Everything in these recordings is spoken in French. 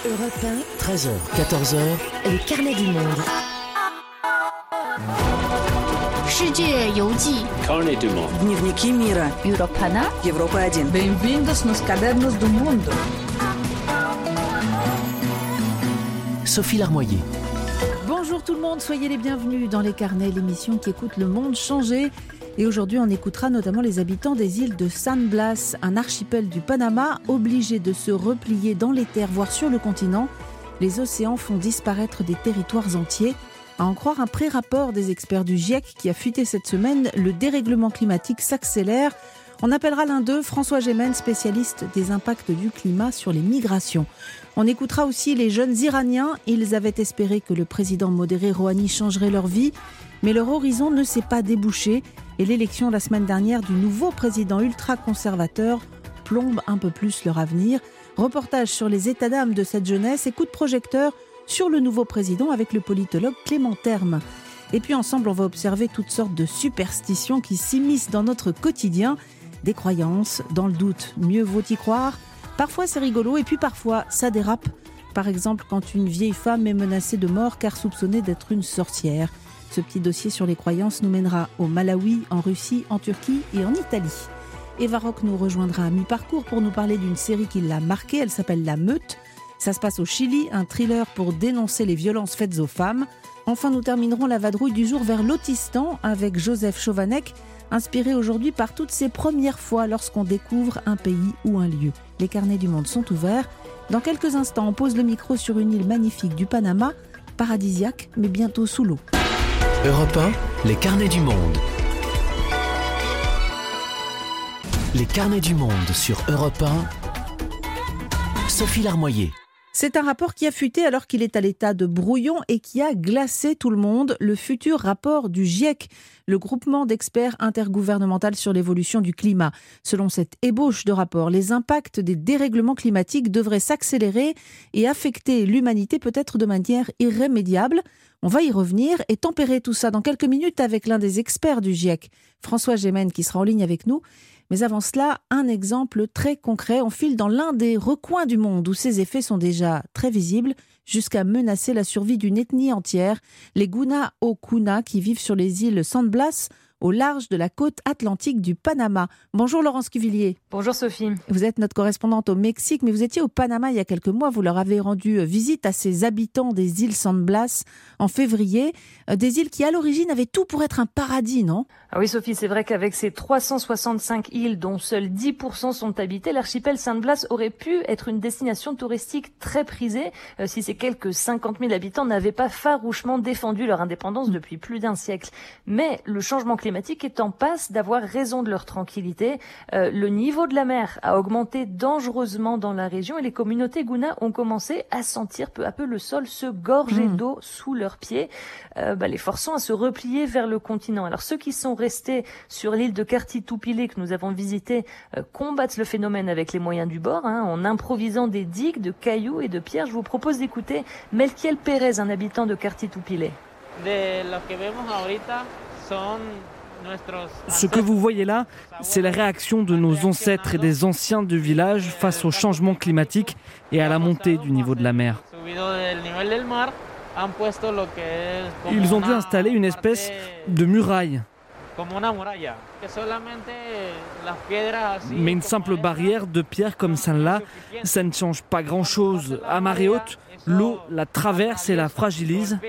Europe 13h, 14h, les carnets du monde. Carnet du monde. Дневники мира. Europana. Европа 1. Bem-vindos nos cadernos do mundo. Sophie Larmoyer. Bonjour tout le monde, soyez les bienvenus dans les carnets, l'émission qui écoute le monde changer. Et aujourd'hui, on écoutera notamment les habitants des îles de San Blas, un archipel du Panama, obligé de se replier dans les terres, voire sur le continent. Les océans font disparaître des territoires entiers. À en croire un pré-rapport des experts du GIEC qui a fuité cette semaine, le dérèglement climatique s'accélère. On appellera l'un d'eux François Gémen, spécialiste des impacts du climat sur les migrations. On écoutera aussi les jeunes Iraniens. Ils avaient espéré que le président modéré Rouhani changerait leur vie, mais leur horizon ne s'est pas débouché et l'élection la semaine dernière du nouveau président ultra-conservateur plombe un peu plus leur avenir. Reportage sur les états d'âme de cette jeunesse et coup de projecteur sur le nouveau président avec le politologue Clément Terme. Et puis ensemble, on va observer toutes sortes de superstitions qui s'immiscent dans notre quotidien, des croyances, dans le doute, mieux vaut y croire. Parfois c'est rigolo et puis parfois ça dérape. Par exemple, quand une vieille femme est menacée de mort car soupçonnée d'être une sorcière. Ce petit dossier sur les croyances nous mènera au Malawi, en Russie, en Turquie et en Italie. Eva Rock nous rejoindra à mi-parcours pour nous parler d'une série qui l'a marquée. Elle s'appelle La Meute. Ça se passe au Chili, un thriller pour dénoncer les violences faites aux femmes. Enfin, nous terminerons la vadrouille du jour vers l'Autistan avec Joseph Chauvanec, inspiré aujourd'hui par toutes ces premières fois lorsqu'on découvre un pays ou un lieu. Les carnets du monde sont ouverts. Dans quelques instants, on pose le micro sur une île magnifique du Panama, paradisiaque, mais bientôt sous l'eau. Europe 1, les carnets du monde. Les carnets du monde sur Europe 1. Sophie Larmoyer. C'est un rapport qui a fuité alors qu'il est à l'état de brouillon et qui a glacé tout le monde, le futur rapport du GIEC, le groupement d'experts intergouvernemental sur l'évolution du climat. Selon cette ébauche de rapport, les impacts des dérèglements climatiques devraient s'accélérer et affecter l'humanité peut-être de manière irrémédiable. On va y revenir et tempérer tout ça dans quelques minutes avec l'un des experts du GIEC, François Gémen, qui sera en ligne avec nous. Mais avant cela, un exemple très concret. On file dans l'un des recoins du monde où ces effets sont déjà très visibles, jusqu'à menacer la survie d'une ethnie entière, les Guna Okuna qui vivent sur les îles San Blas, au large de la côte atlantique du Panama. Bonjour Laurence Cuvillier. Bonjour Sophie. Vous êtes notre correspondante au Mexique, mais vous étiez au Panama il y a quelques mois. Vous leur avez rendu visite à ces habitants des îles San Blas en février. Euh, Des îles qui, à l'origine, avaient tout pour être un paradis, non? Ah oui Sophie, c'est vrai qu'avec ses 365 îles dont seuls 10% sont habitées, l'archipel Saint-Blas aurait pu être une destination touristique très prisée euh, si ces quelques 50 000 habitants n'avaient pas farouchement défendu leur indépendance depuis plus d'un siècle. Mais le changement climatique est en passe d'avoir raison de leur tranquillité. Euh, le niveau de la mer a augmenté dangereusement dans la région et les communautés Guna ont commencé à sentir peu à peu le sol se gorger Mm. d'eau sous leurs pieds, euh, bah, les forçant à se replier vers le continent. Alors ceux qui sont restés sur l'île de Kartitupile que nous avons visité euh, combattent le phénomène avec les moyens du bord, hein, en improvisant des digues de cailloux et de pierres. Je vous propose d'écouter Melchiel Pérez, un habitant de Kartitupile. De lo que vemos ahorita son nuestros Ce que vous voyez là, c'est la réaction de nos ancêtres et des anciens du village face au changement climatique et à la montée du niveau de la mer. Ils ont dû installer une espèce de muraille, mais une simple barrière de pierre comme celle-là, ça ne change pas grand-chose. À marée haute, l'eau la traverse et la fragilise.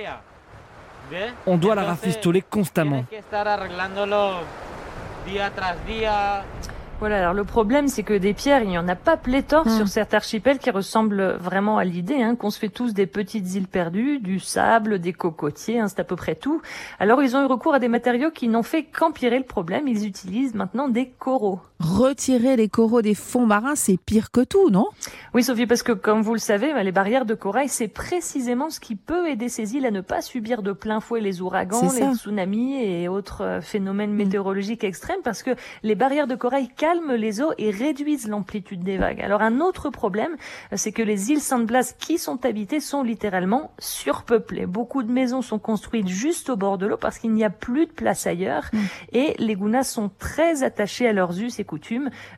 On doit la rafistoler constamment. Voilà, alors le problème, c'est que des pierres, il n'y en a pas pléthore Hmm. sur cet archipel qui ressemble vraiment à l'idée hein, qu'on se fait tous des petites îles perdues, du sable, des cocotiers, hein, c'est à peu près tout. Alors ils ont eu recours à des matériaux qui n'ont fait qu'empirer le problème. Ils utilisent maintenant des coraux. Retirer les coraux des fonds marins, c'est pire que tout, non? Oui, Sophie, parce que comme vous le savez, bah, les barrières de corail, c'est précisément ce qui peut aider ces îles à ne pas subir de plein fouet les ouragans, les tsunamis et autres euh, phénomènes météorologiques extrêmes, parce que les barrières de corail calment les eaux et réduisent l'amplitude des vagues. Alors un autre problème, c'est que les îles Sainte-Blas qui sont habitées sont littéralement surpeuplées. Beaucoup de maisons sont construites juste au bord de l'eau parce qu'il n'y a plus de place ailleurs mm. et les Gounas sont très attachés à leurs us et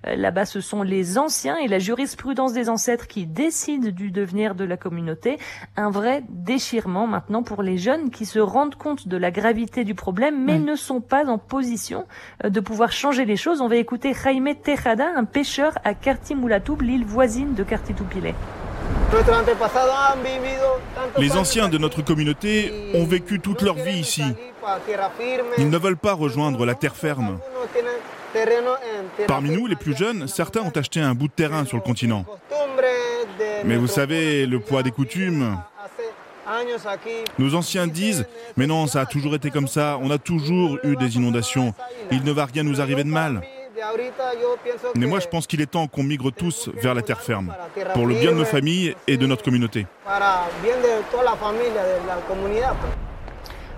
Euh, là-bas, ce sont les anciens et la jurisprudence des ancêtres qui décident du devenir de la communauté. Un vrai déchirement maintenant pour les jeunes qui se rendent compte de la gravité du problème mais ne sont pas en position euh, de pouvoir changer les choses. On va écouter Jaime Tejada, un pêcheur à Cartimulatoub, l'île voisine de Cartitupile. Les anciens de notre communauté ont vécu toute leur vie ici. Ils ne veulent pas rejoindre la terre ferme. Parmi nous, les plus jeunes, certains ont acheté un bout de terrain sur le continent. Mais vous savez, le poids des coutumes, nos anciens disent, mais non, ça a toujours été comme ça, on a toujours eu des inondations, il ne va rien nous arriver de mal. Mais moi, je pense qu'il est temps qu'on migre tous vers la terre ferme, pour le bien de nos familles et de notre communauté.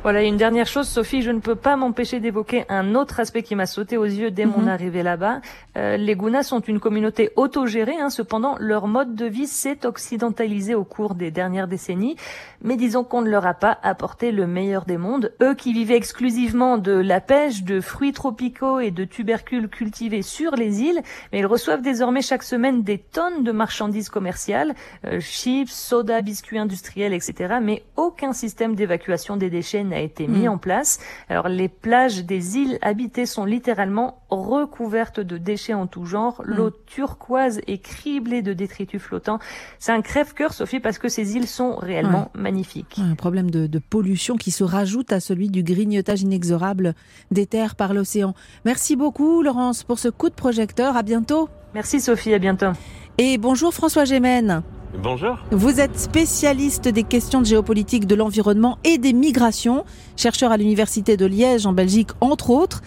Voilà, une dernière chose, Sophie, je ne peux pas m'empêcher d'évoquer un autre aspect qui m'a sauté aux yeux dès mon mhm. arrivée là-bas. Euh, les Gounas sont une communauté autogérée, hein, cependant leur mode de vie s'est occidentalisé au cours des dernières décennies. Mais disons qu'on ne leur a pas apporté le meilleur des mondes. Eux qui vivaient exclusivement de la pêche, de fruits tropicaux et de tubercules cultivés sur les îles, mais ils reçoivent désormais chaque semaine des tonnes de marchandises commerciales, euh, chips, soda, biscuits industriels, etc. Mais aucun système d'évacuation des déchets n'a a été mis mm. en place. Alors les plages des îles habitées sont littéralement recouvertes de déchets en tout genre. Mm. L'eau turquoise est criblée de détritus flottants. C'est un crève-cœur, Sophie, parce que ces îles sont réellement magnifiques. Un problème de, de pollution qui se rajoute à celui du grignotage inexorable des terres par l'océan. Merci beaucoup, Laurence, pour ce coup de projecteur. À bientôt. Merci, Sophie. À bientôt. Et bonjour, François Gémen. Bonjour. Vous êtes spécialiste des questions de géopolitique, de l'environnement et des migrations, chercheur à l'Université de Liège en Belgique, entre autres.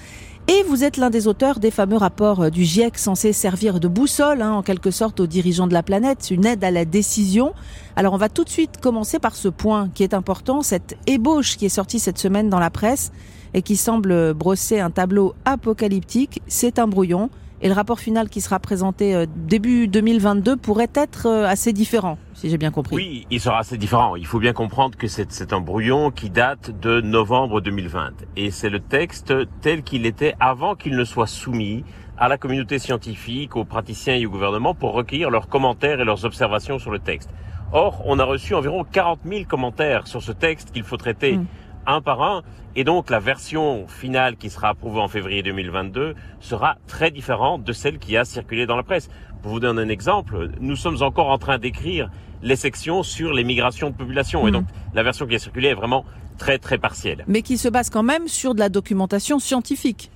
Et vous êtes l'un des auteurs des fameux rapports du GIEC censés servir de boussole, hein, en quelque sorte, aux dirigeants de la planète, une aide à la décision. Alors on va tout de suite commencer par ce point qui est important, cette ébauche qui est sortie cette semaine dans la presse et qui semble brosser un tableau apocalyptique. C'est un brouillon. Et le rapport final qui sera présenté euh, début 2022 pourrait être euh, assez différent, si j'ai bien compris. Oui, il sera assez différent. Il faut bien comprendre que c'est un brouillon qui date de novembre 2020. Et c'est le texte tel qu'il était avant qu'il ne soit soumis à la communauté scientifique, aux praticiens et au gouvernement pour recueillir leurs commentaires et leurs observations sur le texte. Or, on a reçu environ 40 000 commentaires sur ce texte qu'il faut traiter hmm. Un par un. Et donc la version finale qui sera approuvée en février 2022 sera très différente de celle qui a circulé dans la presse. Pour vous donner un exemple, nous sommes encore en train d'écrire les sections sur les migrations de population. Et hmm. donc la version qui a circulé est vraiment très très partielle. Mais qui se base quand même sur de la documentation scientifique.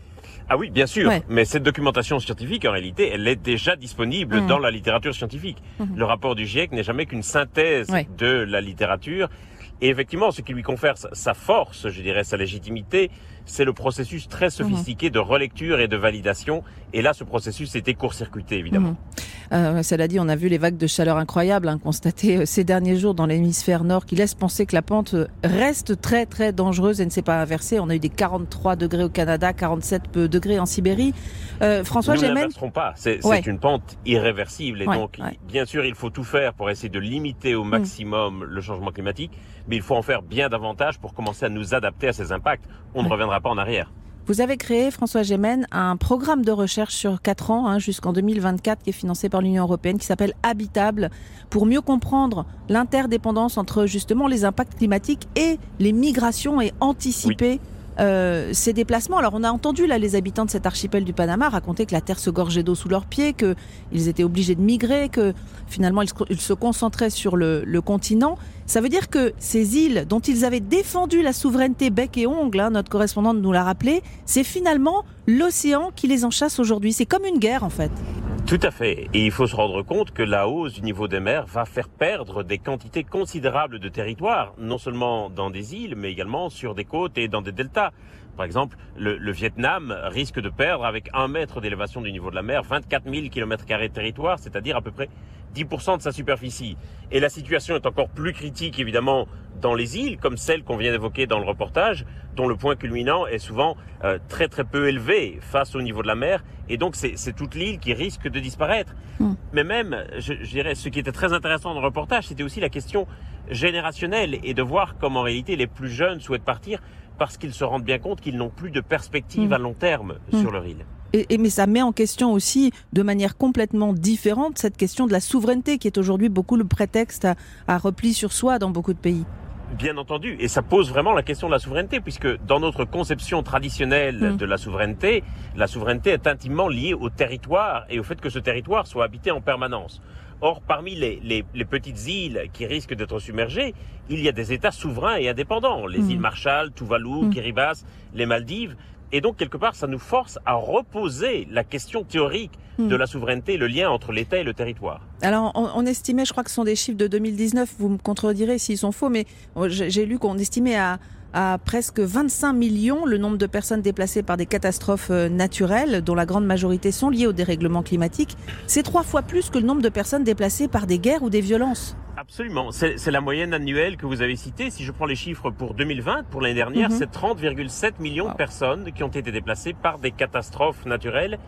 Ah oui, bien sûr. Mais cette documentation scientifique, en réalité, elle est déjà disponible hmm. dans la littérature scientifique. Hmm. Le rapport du GIEC n'est jamais qu'une synthèse de la littérature et effectivement, ce qui lui confère sa force, je dirais, sa légitimité, c'est le processus très sophistiqué de relecture et de validation. Et là, ce processus était court-circuité, évidemment. Mhm. Euh, cela dit, on a vu les vagues de chaleur incroyables hein, constatées euh, ces derniers jours dans l'hémisphère nord qui laissent penser que la pente euh, reste très très dangereuse et ne s'est pas inversée. On a eu des 43 degrés au Canada, 47 degrés en Sibérie. Euh, François Nous ne pas. C'est une pente irréversible. Et donc, bien sûr, il faut tout faire pour essayer de limiter au mm. maximum le changement climatique, mais il faut en faire bien davantage pour commencer à nous adapter à ces impacts. On ne reviendra pas en arrière. Vous avez créé, François Gémen, un programme de recherche sur 4 ans, hein, jusqu'en 2024, qui est financé par l'Union européenne, qui s'appelle Habitable, pour mieux comprendre l'interdépendance entre justement les impacts climatiques et les migrations et anticiper euh, ces déplacements. Alors on a entendu là les habitants de cet archipel du Panama raconter que la terre se gorgeait d'eau sous leurs pieds, qu'ils étaient obligés de migrer, que finalement ils, se concentraient sur le, continent. Ça veut dire que ces îles dont ils avaient défendu la souveraineté bec et ongle, hein, notre correspondante nous l'a rappelé, c'est finalement l'océan qui les enchasse aujourd'hui. C'est comme une guerre en fait. Tout à fait. Et il faut se rendre compte que la hausse du niveau des mers va faire perdre des quantités considérables de territoire, non seulement dans des îles, mais également sur des côtes et dans des deltas. Par exemple, le, Vietnam risque de perdre avec un mètre d'élévation du niveau de la mer 24 000 km de territoire, c'est-à-dire à peu près 10% de sa superficie. Et la situation est encore plus critique, évidemment, dans les îles, comme celle qu'on vient d'évoquer dans le reportage, dont le point culminant est souvent euh, très très peu élevé face au niveau de la mer, et donc c'est toute l'île qui risque de disparaître. Hmm. Mais même, je, je, dirais, ce qui était très intéressant dans le reportage, c'était aussi la question générationnelle, et de voir comme en réalité les plus jeunes souhaitent partir parce qu'ils se rendent bien compte qu'ils n'ont plus de perspective hmm. à long terme hmm. sur leur île. Et, mais ça met en question aussi, de manière complètement différente, cette question de la souveraineté qui est aujourd'hui beaucoup le prétexte à repli sur soi dans beaucoup de pays. Bien entendu, et ça pose vraiment la question de la souveraineté, puisque dans notre conception traditionnelle mm. de la souveraineté, la souveraineté est intimement liée au territoire et au fait que ce territoire soit habité en permanence. Or, parmi les, les, les petites îles qui risquent d'être submergées, il y a des États souverains et indépendants, les mm. îles Marshall, Tuvalu, mm. Kiribati, les Maldives, et donc, quelque part, ça nous force à reposer la question théorique hmm. de la souveraineté, le lien entre l'État et le territoire. Alors, on, estimait, je crois que ce sont des chiffres de 2019, vous me contredirez s'ils sont faux, mais oh, j'ai lu qu'on estimait à, à presque 25 millions le nombre de personnes déplacées par des catastrophes euh, naturelles, dont la grande majorité sont liées au dérèglement climatique. C'est trois fois plus que le nombre de personnes déplacées par des guerres ou des violences. Absolument. C'est la moyenne annuelle que vous avez citée. Si je prends les chiffres pour 2020, pour l'année dernière, mhm. c'est 30,7 millions de personnes qui ont été déplacées par des catastrophes naturelles.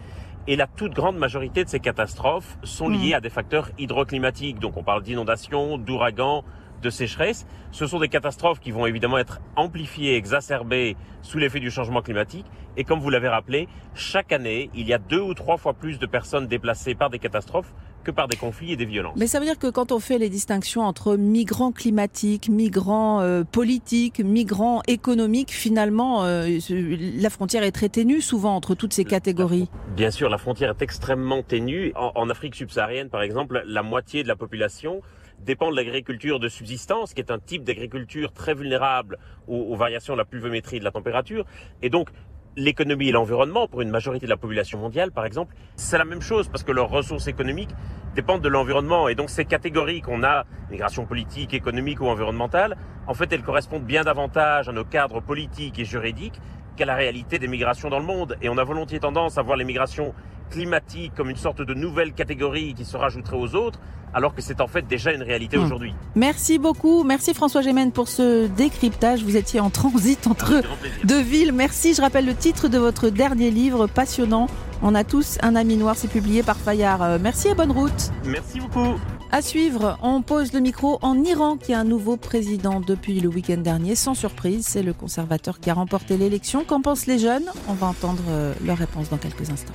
Et la toute grande majorité de ces catastrophes sont liées mhm. à des facteurs hydroclimatiques. Donc on parle d'inondations, d'ouragans, de sécheresse. Ce sont des catastrophes qui vont évidemment être amplifiées, exacerbées sous l'effet du changement climatique. Et comme vous l'avez rappelé, chaque année, il y a deux ou trois fois plus de personnes déplacées par des catastrophes que par des conflits et des violences. Mais ça veut dire que quand on fait les distinctions entre migrants climatiques, migrants euh, politiques, migrants économiques, finalement, euh, la frontière est très ténue souvent entre toutes ces catégories. Bien sûr, la frontière est extrêmement ténue. En, Afrique subsaharienne, par exemple, la moitié de la population dépend de l'agriculture de subsistance, qui est un type d'agriculture très vulnérable aux, variations de la pluviométrie et de la température. Et donc, l'économie et l'environnement, pour une majorité de la population mondiale, par exemple, c'est la même chose parce que leurs ressources économiques dépendent de l'environnement. Et donc ces catégories qu'on a, migration politique, économique ou environnementale, en fait, elles correspondent bien davantage à nos cadres politiques et juridiques qu'à la réalité des migrations dans le monde. Et on a volontiers tendance à voir les migrations climatique comme une sorte de nouvelle catégorie qui se rajouterait aux autres, alors que c'est en fait déjà une réalité hmm. aujourd'hui. Merci beaucoup, merci François Gémen pour ce décryptage. Vous étiez en transit entre deux villes. Merci, je rappelle le titre de votre dernier livre passionnant. On a tous un ami noir, c'est publié par Fayard. Euh, merci et bonne route. Merci beaucoup. À suivre, on pose le micro en Iran qui a un nouveau président depuis le week-end dernier. Sans surprise, c'est le conservateur qui a remporté l'élection. Qu'en pensent les jeunes? On va entendre euh, leur réponse dans quelques instants.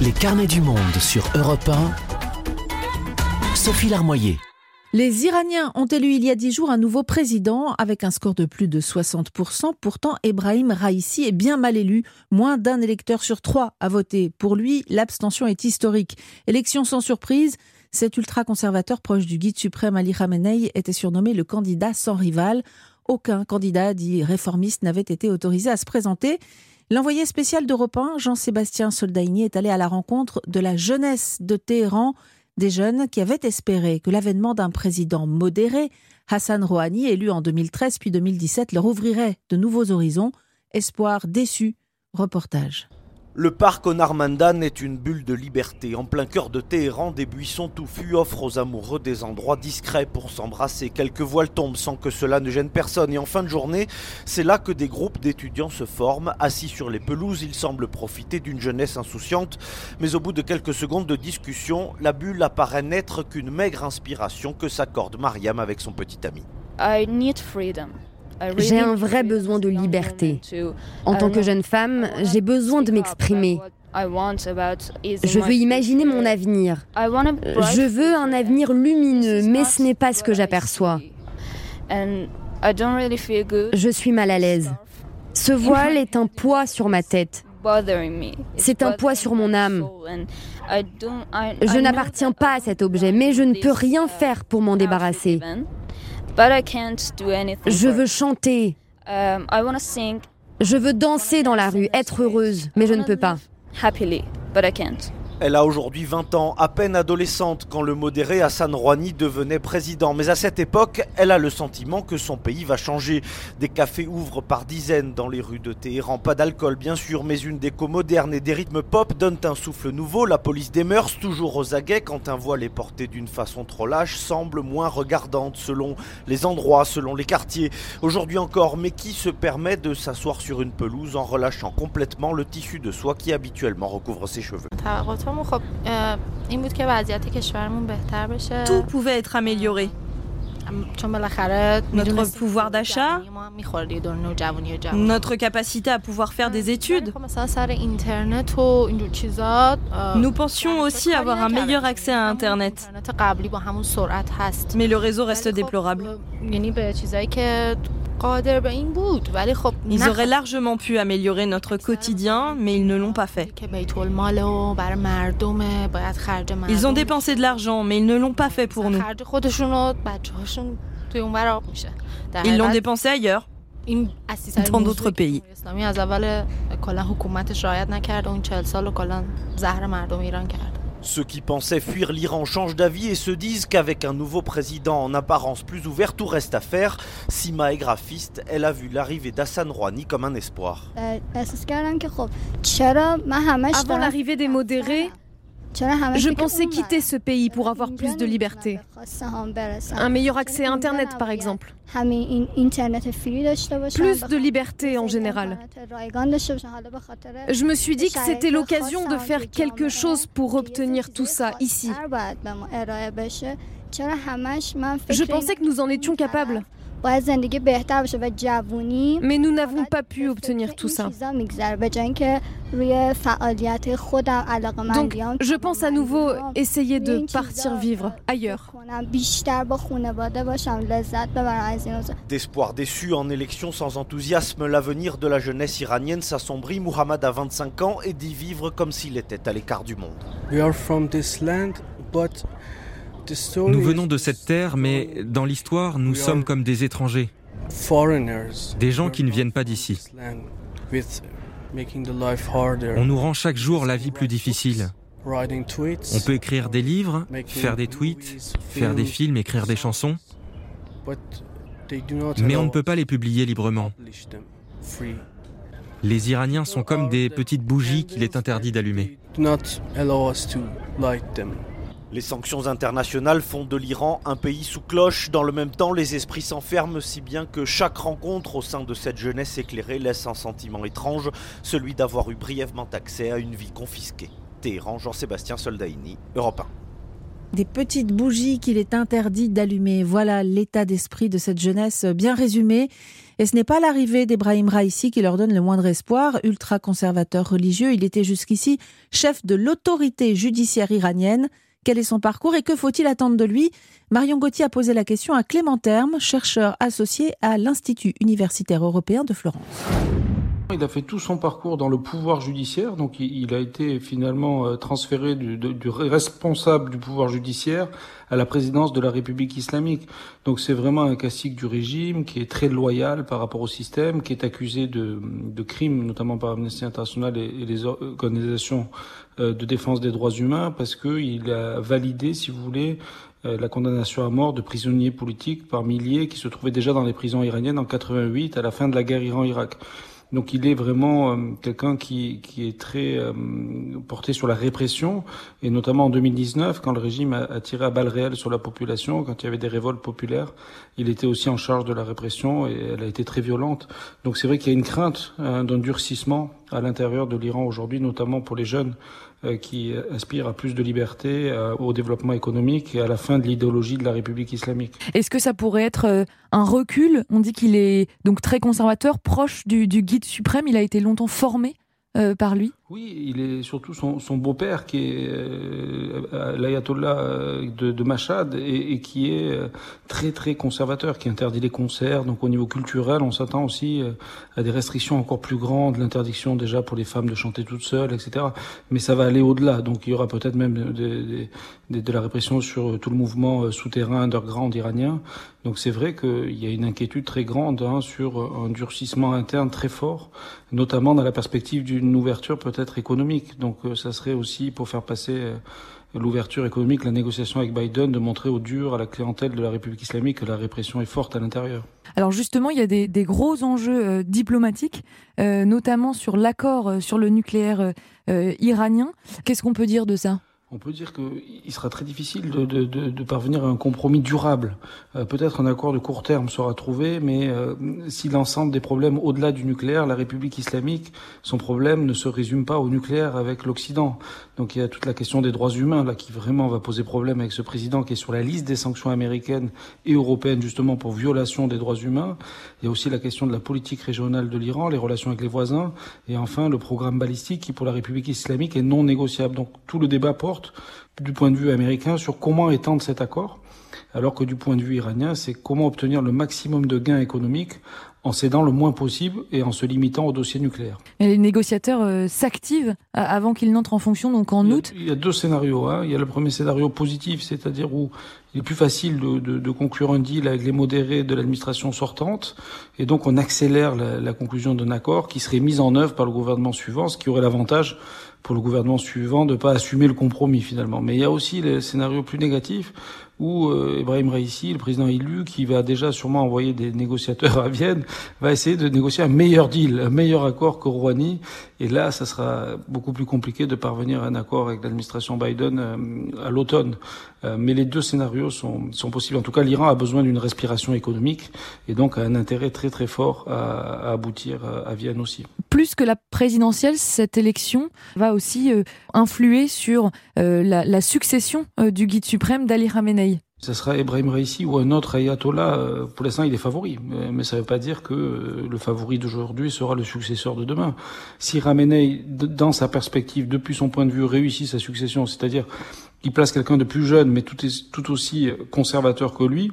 Les carnets du monde sur Europe 1. Sophie Larmoyer. Les Iraniens ont élu il y a dix jours un nouveau président avec un score de plus de 60%. Pourtant, Ebrahim Raisi est bien mal élu. Moins d'un électeur sur trois a voté. Pour lui, l'abstention est historique. Élection sans surprise. Cet ultra-conservateur proche du guide suprême Ali Khamenei était surnommé le candidat sans rival. Aucun candidat dit réformiste n'avait été autorisé à se présenter. L'envoyé spécial d'Europe 1, Jean-Sébastien Soldaini, est allé à la rencontre de la jeunesse de Téhéran, des jeunes qui avaient espéré que l'avènement d'un président modéré, Hassan Rouhani, élu en 2013 puis 2017, leur ouvrirait de nouveaux horizons. Espoir déçu. Reportage. Le parc Onarmandan est une bulle de liberté. En plein cœur de Téhéran, des buissons touffus offrent aux amoureux des endroits discrets pour s'embrasser. Quelques voiles tombent sans que cela ne gêne personne. Et en fin de journée, c'est là que des groupes d'étudiants se forment. Assis sur les pelouses, ils semblent profiter d'une jeunesse insouciante. Mais au bout de quelques secondes de discussion, la bulle apparaît n'être qu'une maigre inspiration que s'accorde Mariam avec son petit ami. I need freedom. J'ai un vrai besoin de liberté. En tant que jeune femme, j'ai besoin de m'exprimer. Je veux imaginer mon avenir. Je veux un avenir lumineux, mais ce n'est pas ce que j'aperçois. Je suis mal à l'aise. Ce voile est un poids sur ma tête. C'est un poids sur mon âme. Je n'appartiens pas à cet objet, mais je ne peux rien faire pour m'en débarrasser. Je veux chanter. Um, je veux danser dans la rue, être heureuse, mais je ne peux pas. Elle a aujourd'hui 20 ans, à peine adolescente, quand le modéré Hassan Rouhani devenait président. Mais à cette époque, elle a le sentiment que son pays va changer. Des cafés ouvrent par dizaines dans les rues de Téhéran. Pas d'alcool, bien sûr, mais une déco moderne et des rythmes pop donnent un souffle nouveau. La police des mœurs, toujours aux aguets quand un voile est porté d'une façon trop lâche, semble moins regardante selon les endroits, selon les quartiers. Aujourd'hui encore, mais qui se permet de s'asseoir sur une pelouse en relâchant complètement le tissu de soie qui habituellement recouvre ses cheveux? Tout pouvait être amélioré. Notre pouvoir d'achat, notre capacité à pouvoir faire des études. Nous pensions aussi avoir un meilleur accès à Internet. Mais le réseau reste déplorable. Ils auraient largement pu améliorer notre quotidien, mais ils ne l'ont pas fait. Ils ont dépensé de l'argent, mais ils ne l'ont pas fait pour nous. Ils l'ont dépensé ailleurs, dans d'autres pays. Ceux qui pensaient fuir l'Iran changent d'avis et se disent qu'avec un nouveau président en apparence plus ouvert, tout reste à faire. Sima est graphiste, elle a vu l'arrivée d'Hassan Rouhani comme un espoir. Avant l'arrivée des modérés, je pensais quitter ce pays pour avoir plus de liberté. Un meilleur accès à Internet, par exemple. Plus de liberté en général. Je me suis dit que c'était l'occasion de faire quelque chose pour obtenir tout ça ici. Je pensais que nous en étions capables. Mais nous n'avons pas pu obtenir tout ça. Donc, je pense à nouveau essayer de partir vivre ailleurs. D'espoir déçu en élection sans enthousiasme, l'avenir de la jeunesse iranienne s'assombrit. Muhammad a 25 ans et dit vivre comme s'il était à l'écart du monde. Nous venons de cette terre, mais dans l'histoire, nous sommes comme des étrangers, des gens qui ne viennent pas d'ici. On nous rend chaque jour la vie plus difficile. On peut écrire des livres, faire des tweets, faire des films, écrire des chansons, mais on ne peut pas les publier librement. Les Iraniens sont comme des petites bougies qu'il est interdit d'allumer. Les sanctions internationales font de l'Iran un pays sous cloche. Dans le même temps, les esprits s'enferment si bien que chaque rencontre au sein de cette jeunesse éclairée laisse un sentiment étrange, celui d'avoir eu brièvement accès à une vie confisquée. Téhéran, Jean-Sébastien Soldaini, Europe 1. Des petites bougies qu'il est interdit d'allumer. Voilà l'état d'esprit de cette jeunesse bien résumé. Et ce n'est pas l'arrivée d'Ebrahim Raisi qui leur donne le moindre espoir. Ultra-conservateur religieux, il était jusqu'ici chef de l'autorité judiciaire iranienne. Quel est son parcours et que faut-il attendre de lui? Marion Gauthier a posé la question à Clément Terme, chercheur associé à l'Institut universitaire européen de Florence. Il a fait tout son parcours dans le pouvoir judiciaire, donc il a été finalement euh, transféré du, responsable du pouvoir judiciaire à la présidence de la République islamique. Donc c'est vraiment un classique du régime qui est très loyal par rapport au système, qui est accusé de, crimes, notamment par Amnesty International et, les organisations euh, de défense des droits humains, parce qu'il a validé, si vous voulez, euh, la condamnation à mort de prisonniers politiques par milliers qui se trouvaient déjà dans les prisons iraniennes en 88 à la fin de la guerre Iran-Irak. Donc il est vraiment euh, quelqu'un qui, qui est très euh, porté sur la répression, et notamment en 2019, quand le régime a, tiré à balles réelles sur la population, quand il y avait des révoltes populaires, il était aussi en charge de la répression, et elle a été très violente. Donc c'est vrai qu'il y a une crainte hein, d'un durcissement à l'intérieur de l'Iran aujourd'hui, notamment pour les jeunes qui aspirent à plus de liberté, euh, au développement économique et à la fin de l'idéologie de la République islamique. Est-ce que ça pourrait être euh, un recul? On dit qu'il est donc très conservateur, proche du guide suprême. Il a été longtemps formé par lui oui, il est surtout son, son beau-père qui est euh, l'ayatollah euh, de, de Machad et, et, qui est euh, très très conservateur, qui interdit les concerts. Donc au niveau culturel, on s'attend aussi euh, à des restrictions encore plus grandes, l'interdiction déjà pour les femmes de chanter toutes seules, etc. Mais ça va aller au-delà. Donc il y aura peut-être même de, de, la répression sur tout le mouvement souterrain underground iranien. Donc c'est vrai qu'il y a une inquiétude très grande hein, sur un durcissement interne très fort, notamment dans la perspective d'une ouverture peut-être économique. Donc ça serait aussi pour faire passer l'ouverture économique, la négociation avec Biden, de montrer au dur à la clientèle de la République islamique que la répression est forte à l'intérieur. Alors justement, il y a des, gros enjeux diplomatiques, notamment sur l'accord sur le nucléaire iranien. Qu'est-ce qu'on peut dire de ça? On peut dire qu'il sera très difficile de, de, de, de, parvenir à un compromis durable. Euh, peut-être un accord de court terme sera trouvé, mais euh, si l'ensemble des problèmes au-delà du nucléaire, la République islamique, son problème ne se résume pas au nucléaire avec l'Occident. Donc il y a toute la question des droits humains là qui vraiment va poser problème avec ce président qui est sur la liste des sanctions américaines et européennes justement pour violation des droits humains. Il y a aussi la question de la politique régionale de l'Iran, les relations avec les voisins, et enfin le programme balistique qui pour la République islamique est non négociable. Donc tout le débat porte du point de vue américain sur comment étendre cet accord, alors que du point de vue iranien, c'est comment obtenir le maximum de gains économiques en cédant le moins possible et en se limitant au dossier nucléaire. Et les négociateurs euh, s'activent avant qu'ils n'entrent en fonction, donc en août Il y a deux scénarios. Hein. Il y a le premier scénario positif, c'est-à-dire où il est plus facile de, conclure un deal avec les modérés de l'administration sortante, et donc on accélère la, conclusion d'un accord qui serait mis en œuvre par le gouvernement suivant, ce qui aurait l'avantage pour le gouvernement suivant de ne pas assumer le compromis finalement. Mais il y a aussi les scénarios plus négatifs où euh, Ibrahim Raisi, le président élu, qui va déjà sûrement envoyer des négociateurs à Vienne, va essayer de négocier un meilleur deal, un meilleur accord que Rouhani. Et là, ça sera beaucoup plus compliqué de parvenir à un accord avec l'administration Biden euh, à l'automne. Euh, mais les deux scénarios sont, possibles. En tout cas, l'Iran a besoin d'une respiration économique et donc a un intérêt très très fort à, aboutir à Vienne aussi. Plus que la présidentielle, cette élection va aussi influer sur la, la, succession du guide suprême d'Ali Khamenei. Ce sera Ebrahim Raisi ou un autre ayatollah. Euh, pour l'instant, il est favori. Mais ça ne veut pas dire que euh, le favori d'aujourd'hui sera le successeur de demain. Si Ramenei, dans sa perspective, depuis son point de vue, réussit sa succession, c'est-à-dire qu'il place quelqu'un de plus jeune, mais tout aussi conservateur que lui,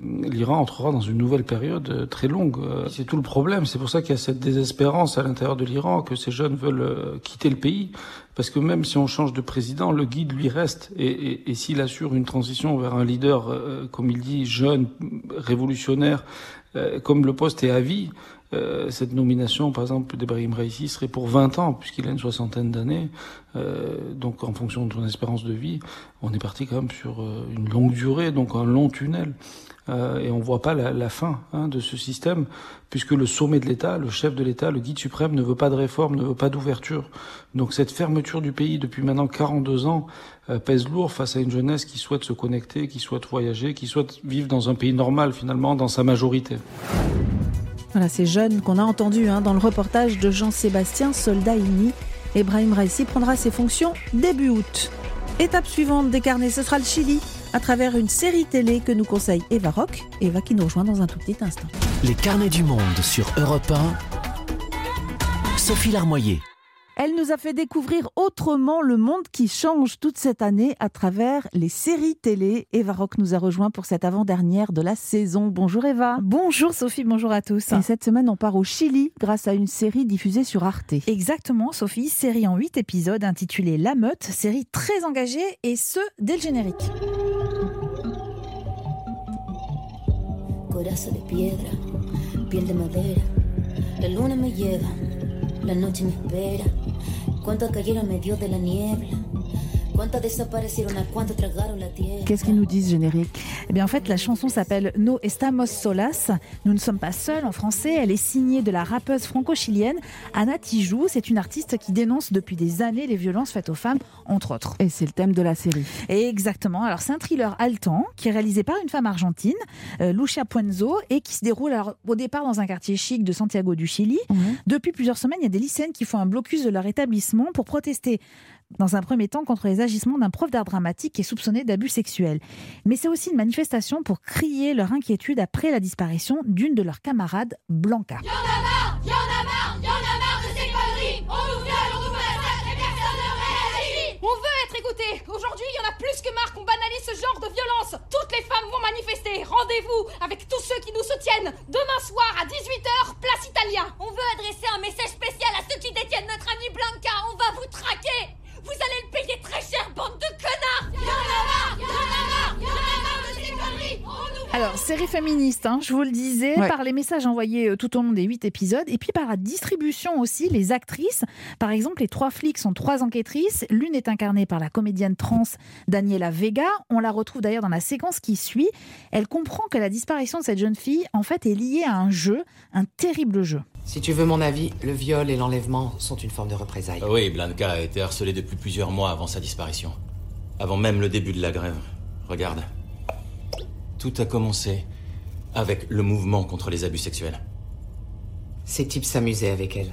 l'Iran entrera dans une nouvelle période euh, très longue. C'est tout le problème. C'est pour ça qu'il y a cette désespérance à l'intérieur de l'Iran, que ces jeunes veulent quitter le pays. Parce que même si on change de président, le guide lui reste. Et, s'il assure une transition vers un leader, euh, comme il dit, jeune, révolutionnaire, euh, comme le poste est à vie, euh, cette nomination, par exemple, d'Ebrahim Raisi serait pour 20 ans, puisqu'il a une soixantaine d'années. donc, en fonction de son espérance de vie, on est parti quand même sur une longue durée, donc un long tunnel. Euh, et on ne voit pas la, fin hein, de ce système, puisque le sommet de l'État, le chef de l'État, le guide suprême ne veut pas de réforme, ne veut pas d'ouverture. Donc cette fermeture du pays depuis maintenant 42 ans euh, pèse lourd face à une jeunesse qui souhaite se connecter, qui souhaite voyager, qui souhaite vivre dans un pays normal finalement, dans sa majorité. Voilà ces jeunes qu'on a entendus hein, dans le reportage de Jean-Sébastien Soldaini. Ebrahim Raisi prendra ses fonctions début août. Étape suivante des carnets, ce sera le Chili à travers une série télé que nous conseille Eva Rock. Eva qui nous rejoint dans un tout petit instant. Les carnets du monde sur Europe 1. Sophie Larmoyer. Elle nous a fait découvrir autrement le monde qui change toute cette année à travers les séries télé. Eva Rock nous a rejoint pour cette avant-dernière de la saison. Bonjour Eva. Bonjour Sophie, bonjour à tous. Et cette semaine, on part au Chili grâce à une série diffusée sur Arte. Exactement Sophie, série en 8 épisodes intitulée La Meute, série très engagée et ce, dès le générique. Coraza de piedra, piel de madera, la luna me lleva, la noche me espera. Cuánto cayeron medio de la niebla. Qu'est-ce qu'ils nous disent, générique? Eh bien, en fait, la chanson s'appelle No Estamos Solas. Nous ne sommes pas seuls en français. Elle est signée de la rappeuse franco-chilienne Anna Tijoux. C'est une artiste qui dénonce depuis des années les violences faites aux femmes, entre autres. Et c'est le thème de la série. exactement. Alors, c'est un thriller haletant qui est réalisé par une femme argentine, euh, Lucia Puenzo, et qui se déroule au départ dans un quartier chic de Santiago du Chili. Depuis plusieurs semaines, il y a des lycéennes qui font un blocus de leur établissement pour protester dans un premier temps contre les agissements d'un prof d'art dramatique qui est soupçonné d'abus sexuels. Mais c'est aussi une manifestation pour crier leur inquiétude après la disparition d'une de leurs camarades, Blanca. Marre Y'en a marre Y'en a marre de ces conneries. On nous viole, on nous et personne ne réagit. On veut être écouté. Aujourd'hui, il y en a plus que marre qu'on banalise ce genre de violence. Toutes les femmes vont manifester. Rendez-vous avec tous ceux qui nous soutiennent. Demain soir à 18h, place Italia. On veut adresser un message spécial à ceux qui détiennent notre amie Blanca. On va vous traquer vous allez le payer très cher, bande de connards Alors, série série féministe, hein, je vous le disais, par les messages envoyés euh, tout au long des huit épisodes, et puis par la distribution aussi, les actrices. Par exemple, les trois flics sont trois enquêtrices. L'une est incarnée par la comédienne trans Daniela Vega. On la retrouve d'ailleurs dans la séquence qui suit. Elle comprend que la disparition de cette jeune fille, en fait, est liée à un jeu, un terrible jeu. Si tu veux mon avis, le viol et l'enlèvement sont une forme de représailles. Oui, Blanca a été harcelée depuis plusieurs mois avant sa disparition. Avant même le début de la grève. Regarde. Tout a commencé avec le mouvement contre les abus sexuels. Ces types s'amusaient avec elle.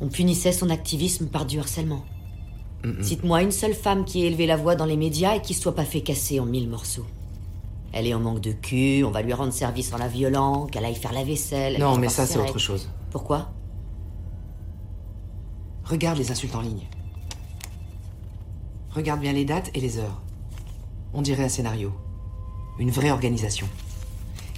On punissait son activisme par du harcèlement. Cite-moi une seule femme qui ait élevé la voix dans les médias et qui soit pas fait casser en mille morceaux. Elle est en manque de cul, on va lui rendre service en la violant, qu'elle aille faire la vaisselle. Non, mais ça, c'est autre chose. Pourquoi? Regarde les insultes en ligne. Regarde bien les dates et les heures. On dirait un scénario. Une vraie organisation.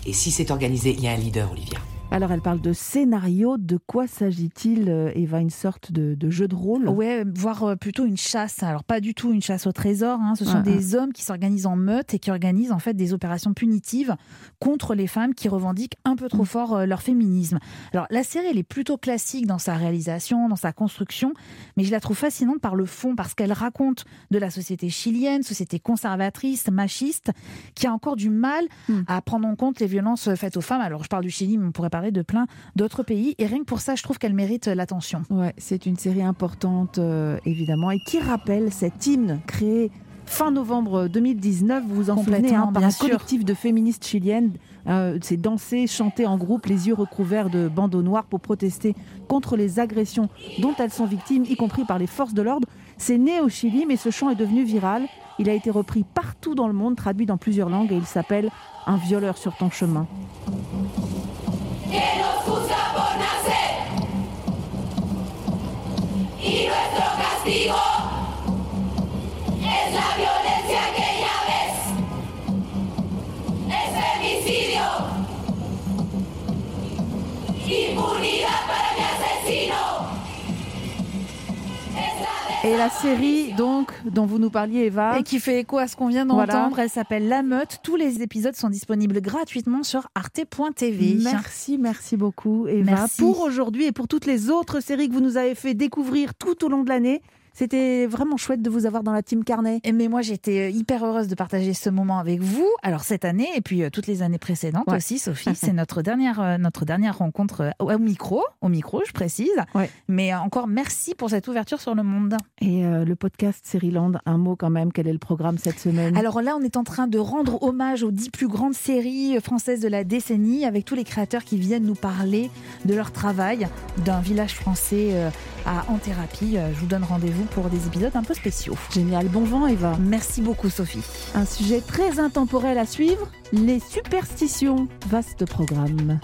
Et si c'est organisé, il y a un leader, Olivia. Alors, elle parle de scénario. De quoi s'agit-il, euh, Eva? Une sorte de, jeu de rôle? Ouais, voire euh, plutôt une chasse. Alors, pas du tout une chasse au trésor. Hein. Ce sont des hommes qui s'organisent en meute et qui organisent en fait des opérations punitives contre les femmes qui revendiquent un peu trop mm. fort euh, leur féminisme. Alors, la série, elle est plutôt classique dans sa réalisation, dans sa construction, mais je la trouve fascinante par le fond, parce qu'elle raconte de la société chilienne, société conservatrice, machiste, qui a encore du mal mm. à prendre en compte les violences faites aux femmes. Alors, je parle du Chili, mais on pourrait parler de plein d'autres pays. Et rien que pour ça, je trouve qu'elle mérite l'attention. Ouais, c'est une série importante, euh, évidemment, et qui rappelle cet hymne créé fin novembre 2019. Vous vous en souvenez, hein, par un collectif de féministes chiliennes. Euh, c'est danser, chanter en groupe, les yeux recouverts de bandeaux noirs pour protester contre les agressions dont elles sont victimes, y compris par les forces de l'ordre. C'est né au Chili, mais ce chant est devenu viral. Il a été repris partout dans le monde, traduit dans plusieurs langues, et il s'appelle Un violeur sur ton chemin. Que nos juzga por nacer. Y nuestro castigo es la Et la série, donc, dont vous nous parliez, Eva. Et qui fait écho à ce qu'on vient d'entendre, elle s'appelle La Meute. Tous les épisodes sont disponibles gratuitement sur arte.tv. Merci, merci beaucoup, Eva. Pour aujourd'hui et pour toutes les autres séries que vous nous avez fait découvrir tout au long de l'année. C'était vraiment chouette de vous avoir dans la team Carnet. Mais moi, j'étais euh, hyper heureuse de partager ce moment avec vous. Alors cette année et puis euh, toutes les années précédentes aussi, Sophie. c'est notre dernière euh, notre dernière rencontre au micro, au micro, je précise. Mais encore merci pour cette ouverture sur le monde. Et le podcast Sérieland, un mot quand même. Quel est le programme cette semaine? Alors là, on est en train de rendre hommage aux dix plus grandes séries françaises de la décennie, avec tous les créateurs qui viennent nous parler de leur travail d'un village français à en thérapie. Je vous donne rendez-vous pour des épisodes un peu spéciaux. Génial, bon vent Eva. Merci beaucoup Sophie. Un sujet très intemporel à suivre, les superstitions. Vaste programme.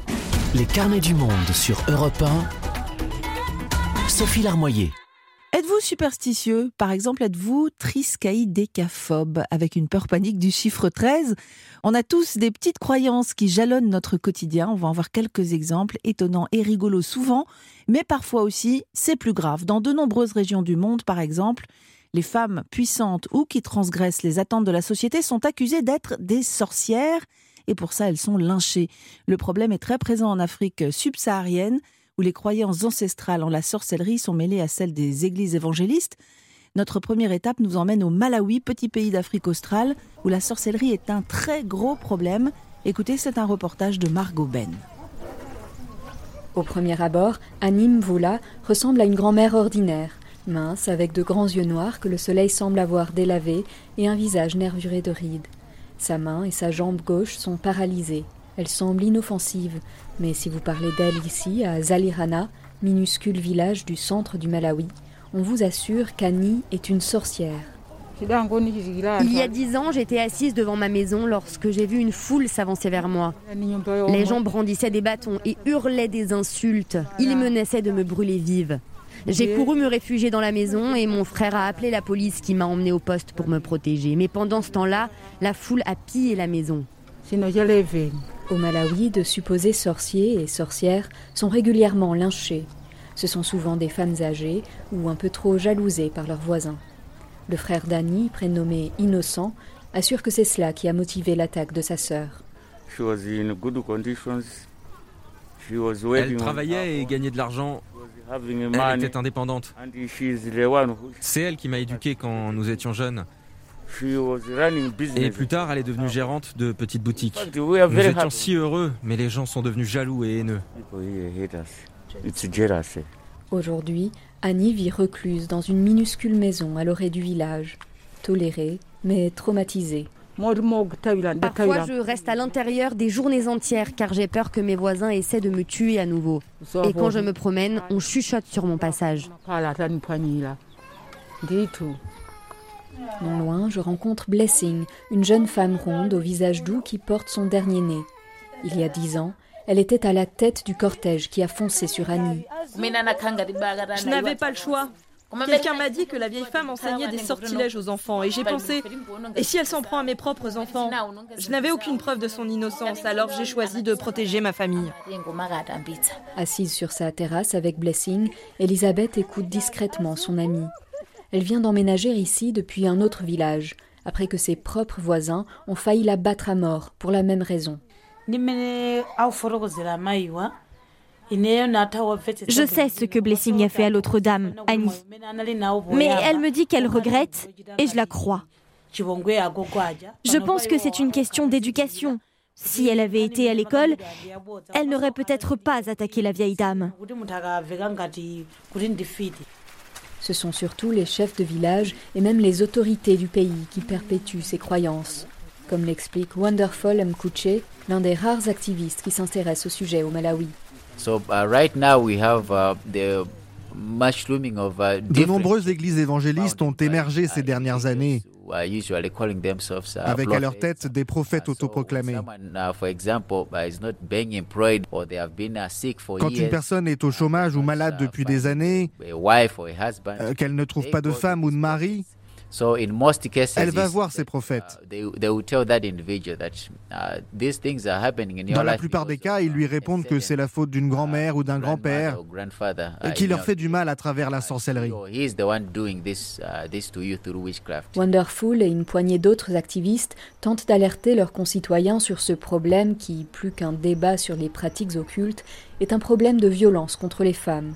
Les carnets du monde sur Europe 1. Sophie Larmoyer. Êtes-vous superstitieux? Par exemple, êtes-vous triskaïdécaphobe? Avec une peur panique du chiffre 13 On a tous des petites croyances qui jalonnent notre quotidien. On va en voir quelques exemples étonnants et rigolos souvent, mais parfois aussi, c'est plus grave. Dans de nombreuses régions du monde, par exemple, les femmes puissantes ou qui transgressent les attentes de la société sont accusées d'être des sorcières et pour ça elles sont lynchées. Le problème est très présent en Afrique subsaharienne où les croyances ancestrales en la sorcellerie sont mêlées à celles des églises évangélistes, notre première étape nous emmène au Malawi, petit pays d'Afrique australe, où la sorcellerie est un très gros problème. Écoutez, c'est un reportage de Margot Ben. Au premier abord, Annie Mvula ressemble à une grand-mère ordinaire, mince, avec de grands yeux noirs que le soleil semble avoir délavés et un visage nervuré de rides. Sa main et sa jambe gauche sont paralysées. Elle semble inoffensive, mais si vous parlez d'elle ici, à Zalirana, minuscule village du centre du Malawi, on vous assure qu'Annie est une sorcière. Il y a dix ans, j'étais assise devant ma maison lorsque j'ai vu une foule s'avancer vers moi. Les gens brandissaient des bâtons et hurlaient des insultes. Ils menaçaient de me brûler vive. J'ai couru me réfugier dans la maison et mon frère a appelé la police qui m'a emmené au poste pour me protéger. Mais pendant ce temps-là, la foule a pillé la maison. Au Malawi, de supposés sorciers et sorcières sont régulièrement lynchés. Ce sont souvent des femmes âgées ou un peu trop jalousées par leurs voisins. Le frère d'Annie, prénommé Innocent, assure que c'est cela qui a motivé l'attaque de sa sœur. Elle travaillait et gagnait de l'argent. Elle était indépendante. C'est elle qui m'a éduqué quand nous étions jeunes. Et plus tard, elle est devenue gérante de petites boutiques. Nous étions si heureux, mais les gens sont devenus jaloux et haineux. Aujourd'hui, Annie vit recluse dans une minuscule maison à l'orée du village, tolérée mais traumatisée. Parfois, je reste à l'intérieur des journées entières car j'ai peur que mes voisins essaient de me tuer à nouveau. Et quand je me promène, on chuchote sur mon passage. Non loin, je rencontre Blessing, une jeune femme ronde au visage doux qui porte son dernier né. Il y a dix ans, elle était à la tête du cortège qui a foncé sur Annie. Je n'avais pas le choix. Quelqu'un m'a dit que la vieille femme enseignait des sortilèges aux enfants et j'ai pensé, et si elle s'en prend à mes propres enfants? Je n'avais aucune preuve de son innocence, alors j'ai choisi de protéger ma famille. Assise sur sa terrasse avec Blessing, Elisabeth écoute discrètement son amie. Elle vient d'emménager ici depuis un autre village, après que ses propres voisins ont failli la battre à mort pour la même raison. Je sais ce que Blessing a fait à l'autre dame, Annie. Mais elle me dit qu'elle regrette et je la crois. Je pense que c'est une question d'éducation. Si elle avait été à l'école, elle n'aurait peut-être pas attaqué la vieille dame. Ce sont surtout les chefs de village et même les autorités du pays qui perpétuent ces croyances. Comme l'explique Wonderful Mkuche, l'un des rares activistes qui s'intéressent au sujet au Malawi. Uh, uh, de nombreuses églises évangélistes ont émergé ces dernières années, avec à leur tête des prophètes autoproclamés. Quand une personne est au chômage ou malade depuis des années, euh, qu'elle ne trouve pas de femme ou de mari, elle va voir ses prophètes. Dans la plupart des cas, ils lui répondent que c'est la faute d'une grand-mère ou d'un grand-père et qui leur fait du mal à travers la sorcellerie. Wonderful et une poignée d'autres activistes tentent d'alerter leurs concitoyens sur ce problème qui, plus qu'un débat sur les pratiques occultes, est un problème de violence contre les femmes.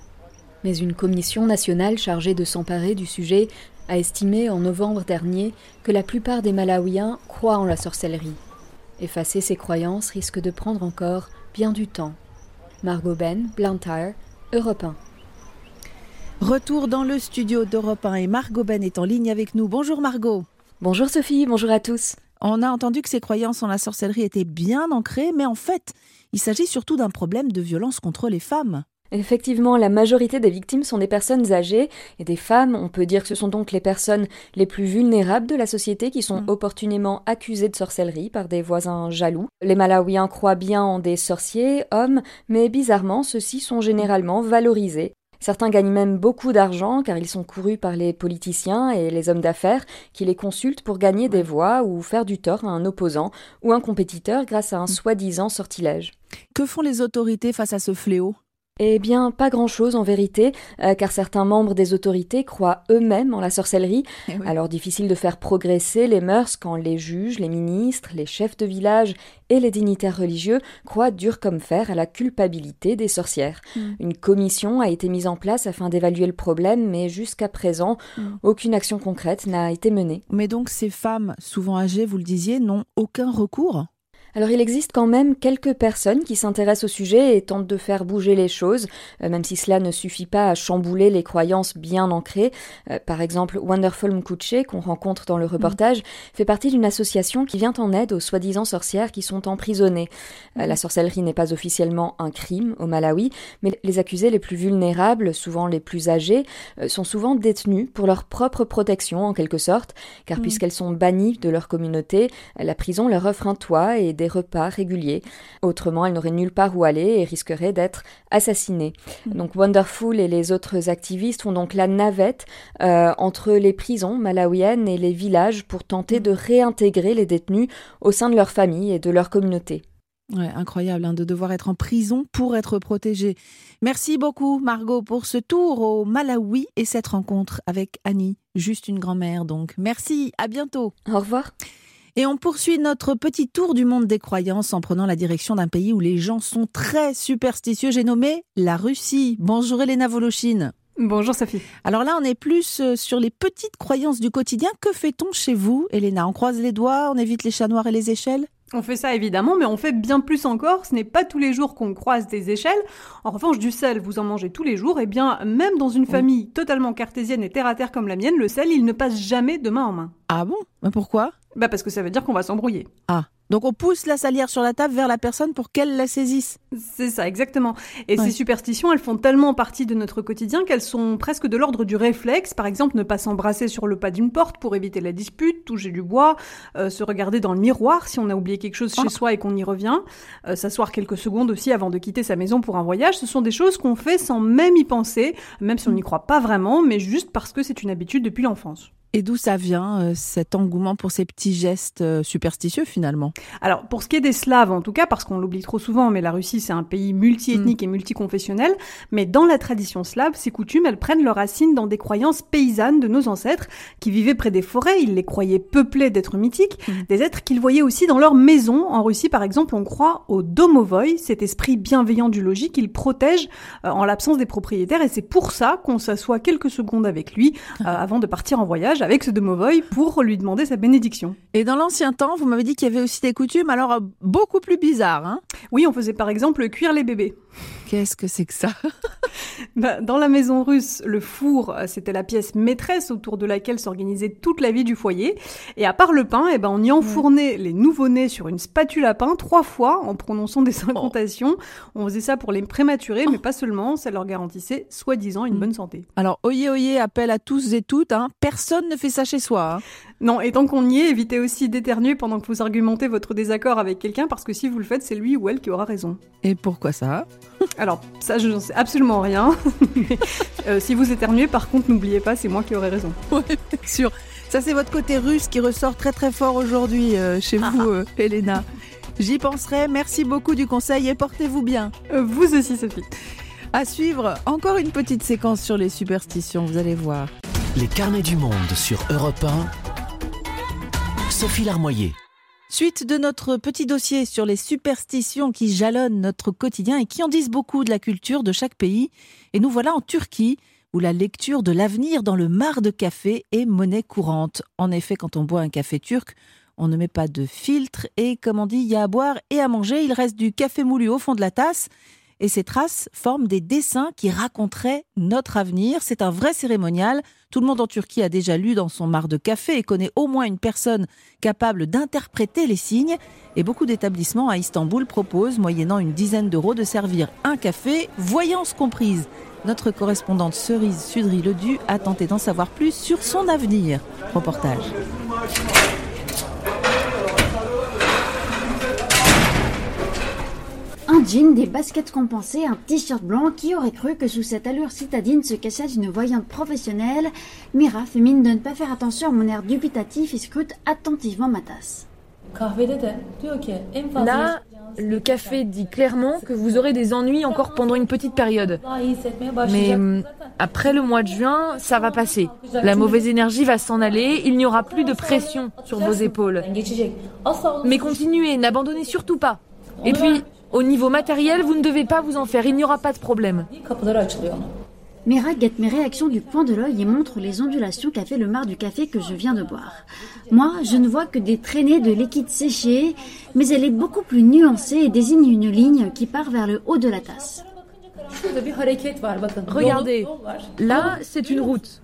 Mais une commission nationale chargée de s'emparer du sujet a estimé en novembre dernier que la plupart des Malawiens croient en la sorcellerie. Effacer ces croyances risque de prendre encore bien du temps. Margot Ben, Blantyre, Europe 1. Retour dans le studio d'Europe 1 et Margot Ben est en ligne avec nous. Bonjour Margot. Bonjour Sophie, bonjour à tous. On a entendu que ces croyances en la sorcellerie étaient bien ancrées, mais en fait, il s'agit surtout d'un problème de violence contre les femmes. Effectivement, la majorité des victimes sont des personnes âgées et des femmes. On peut dire que ce sont donc les personnes les plus vulnérables de la société qui sont mm. opportunément accusées de sorcellerie par des voisins jaloux. Les Malawiens croient bien en des sorciers, hommes, mais bizarrement, ceux-ci sont généralement valorisés. Certains gagnent même beaucoup d'argent car ils sont courus par les politiciens et les hommes d'affaires qui les consultent pour gagner des voix ou faire du tort à un opposant ou un compétiteur grâce à un mm. soi-disant sortilège. Que font les autorités face à ce fléau? Eh bien, pas grand-chose en vérité, euh, car certains membres des autorités croient eux-mêmes en la sorcellerie. Eh Alors difficile de faire progresser les mœurs quand les juges, les ministres, les chefs de village et les dignitaires religieux croient dur comme fer à la culpabilité des sorcières. Hmm. Une commission a été mise en place afin d'évaluer le problème, mais jusqu'à présent, hmm. aucune action concrète n'a été menée. Mais donc ces femmes, souvent âgées, vous le disiez, n'ont aucun recours? Alors il existe quand même quelques personnes qui s'intéressent au sujet et tentent de faire bouger les choses, euh, même si cela ne suffit pas à chambouler les croyances bien ancrées. Euh, par exemple, Wonderful Mkuche, qu'on rencontre dans le reportage, fait partie d'une association qui vient en aide aux soi-disant sorcières qui sont emprisonnées. Euh, la sorcellerie n'est pas officiellement un crime au Malawi, mais les accusés les plus vulnérables, souvent les plus âgés, sont souvent détenus pour leur propre protection en quelque sorte, car puisqu'elles sont bannies de leur communauté, la prison leur offre un toit et des repas réguliers. Autrement, elle n'aurait nulle part où aller et risquerait d'être assassinée. Mm. Donc Wonderful et les autres activistes font donc la navette euh, entre les prisons malawiennes et les villages pour tenter de réintégrer les détenus au sein de leur famille et de leur communauté. Ouais, incroyable hein, de devoir être en prison pour être protégé. Merci beaucoup Margot pour ce tour au Malawi et cette rencontre avec Annie, juste une grand-mère donc. Merci, à bientôt. Au revoir. Et on poursuit notre petit tour du monde des croyances en prenant la direction d'un pays où les gens sont très superstitieux. J'ai nommé la Russie. Bonjour Elena Volochine. Bonjour Sophie. Alors là, on est plus euh, sur les petites croyances du quotidien. Que fait-on chez vous, Elena? On croise les doigts, on évite les chats noirs et les échelles? On fait ça évidemment, mais on fait bien plus encore. Ce n'est pas tous les jours qu'on croise des échelles. En revanche, du sel, vous en mangez tous les jours. Et eh bien, même dans une famille totalement cartésienne et terre à terre comme la mienne, le sel, il ne passe jamais de main en main. Ah bon? Mais pourquoi? Bah parce que ça veut dire qu'on va s'embrouiller. Ah. Donc on pousse la salière sur la table vers la personne pour qu'elle la saisisse. C'est ça, exactement. Et ces superstitions, elles font tellement partie de notre quotidien qu'elles sont presque de l'ordre du réflexe. Par exemple, ne pas s'embrasser sur le pas d'une porte pour éviter la dispute, toucher du bois, euh, se regarder dans le miroir si on a oublié quelque chose chez ah. soi et qu'on y revient, euh, s'asseoir quelques secondes aussi avant de quitter sa maison pour un voyage. Ce sont des choses qu'on fait sans même y penser, même si on n'y croit pas vraiment, mais juste parce que c'est une habitude depuis l'enfance. Et d'où ça vient, euh, cet engouement pour ces petits gestes euh, superstitieux finalement? Alors, pour ce qui est des Slaves en tout cas, parce qu'on l'oublie trop souvent, mais la Russie c'est un pays multiethnique mm. et multiconfessionnel, mais dans la tradition slave, ces coutumes, elles prennent leurs racines dans des croyances paysannes de nos ancêtres qui vivaient près des forêts, ils les croyaient peuplés d'êtres mythiques, mm. des êtres qu'ils voyaient aussi dans leur maison. En Russie par exemple, on croit au domovoy, cet esprit bienveillant du logis qu'il protège euh, en l'absence des propriétaires, et c'est pour ça qu'on s'assoit quelques secondes avec lui avant de partir en voyage avec ce domovoy pour lui demander sa bénédiction. Et dans l'ancien temps, vous m'avez dit qu'il y avait aussi des coutumes, alors euh, beaucoup plus bizarres. Hein oui, on faisait par exemple cuire les bébés. Qu'est-ce que c'est que ça? Bah, Dans la maison russe, le four, euh, c'était la pièce maîtresse autour de laquelle s'organisait toute la vie du foyer. Et à part le pain, eh ben, on y enfournait les nouveau-nés sur une spatule à pain trois fois en prononçant des incantations. On faisait ça pour les prématurés, mais pas seulement. Ça leur garantissait, soi-disant, une mm. bonne santé. Alors, oyez, oyez, appel à tous et toutes. Hein. Personne ne fait ça chez soi. Hein. Non, et tant qu'on y est, évitez aussi d'éternuer pendant que vous argumentez votre désaccord avec quelqu'un, parce que si vous le faites, c'est lui ou elle qui aura raison. Et pourquoi ça? Alors, ça, je n'en sais absolument rien. Euh, si vous éternuez, par contre, n'oubliez pas, c'est moi qui aurai raison. Oui, sûr. Ça, c'est votre côté russe qui ressort très très fort aujourd'hui euh, chez ah. vous, euh, Elena. J'y penserai. Merci beaucoup du conseil et portez-vous bien. vous aussi, Sophie. À suivre, encore une petite séquence sur les superstitions, vous allez voir. Les carnets du monde sur Europe 1. Sophie Larmoyer. Suite de notre petit dossier sur les superstitions qui jalonnent notre quotidien et qui en disent beaucoup de la culture de chaque pays. Et nous voilà en Turquie, où la lecture de l'avenir dans le mar de café est monnaie courante. En effet, quand on boit un café turc, on ne met pas de filtre et, comme on dit, il y a à boire et à manger. Il reste du café moulu au fond de la tasse et ces traces forment des dessins qui raconteraient notre avenir. C'est un vrai cérémonial. Tout le monde en Turquie a déjà lu dans son mar de café et connaît au moins une personne capable d'interpréter les signes. Et beaucoup d'établissements à Istanbul proposent, moyennant une dizaine d'euros, de servir un café, voyance comprise. Notre correspondante Cerise Sudry-Ledu a tenté d'en savoir plus sur son avenir. Reportage. Un jean, des baskets compensées, un t-shirt blanc, qui aurait cru que sous cette allure citadine se cachait une voyante professionnelle Mira fait mine de ne pas faire attention à mon air dubitatif et scrute attentivement ma tasse. Là, le café dit clairement que vous aurez des ennuis encore pendant une petite période. Mais hum, après le mois de juin, ça va passer. La mauvaise énergie va s'en aller, il n'y aura plus de pression sur vos épaules. Mais continuez, n'abandonnez surtout pas. Et puis, au niveau matériel, vous ne devez pas vous en faire, il n'y aura pas de problème. Mira guette mes réactions du point de l'œil et montre les ondulations qu'a fait le mar du café que je viens de boire. Moi, je ne vois que des traînées de liquide séché, mais elle est beaucoup plus nuancée et désigne une ligne qui part vers le haut de la tasse. Regardez, là, c'est une route.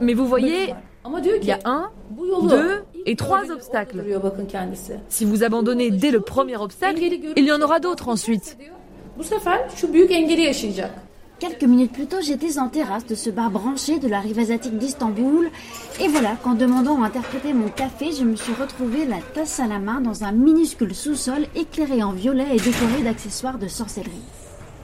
Mais vous voyez, il y a un, deux et trois obstacles. Si vous abandonnez dès le premier obstacle, il y en aura d'autres ensuite. Quelques minutes plus tôt, j'étais en terrasse de ce bar branché de la rive asiatique d'Istanbul. Et voilà qu'en demandant à interpréter mon café, je me suis retrouvée la tasse à la main dans un minuscule sous-sol éclairé en violet et décoré d'accessoires de sorcellerie.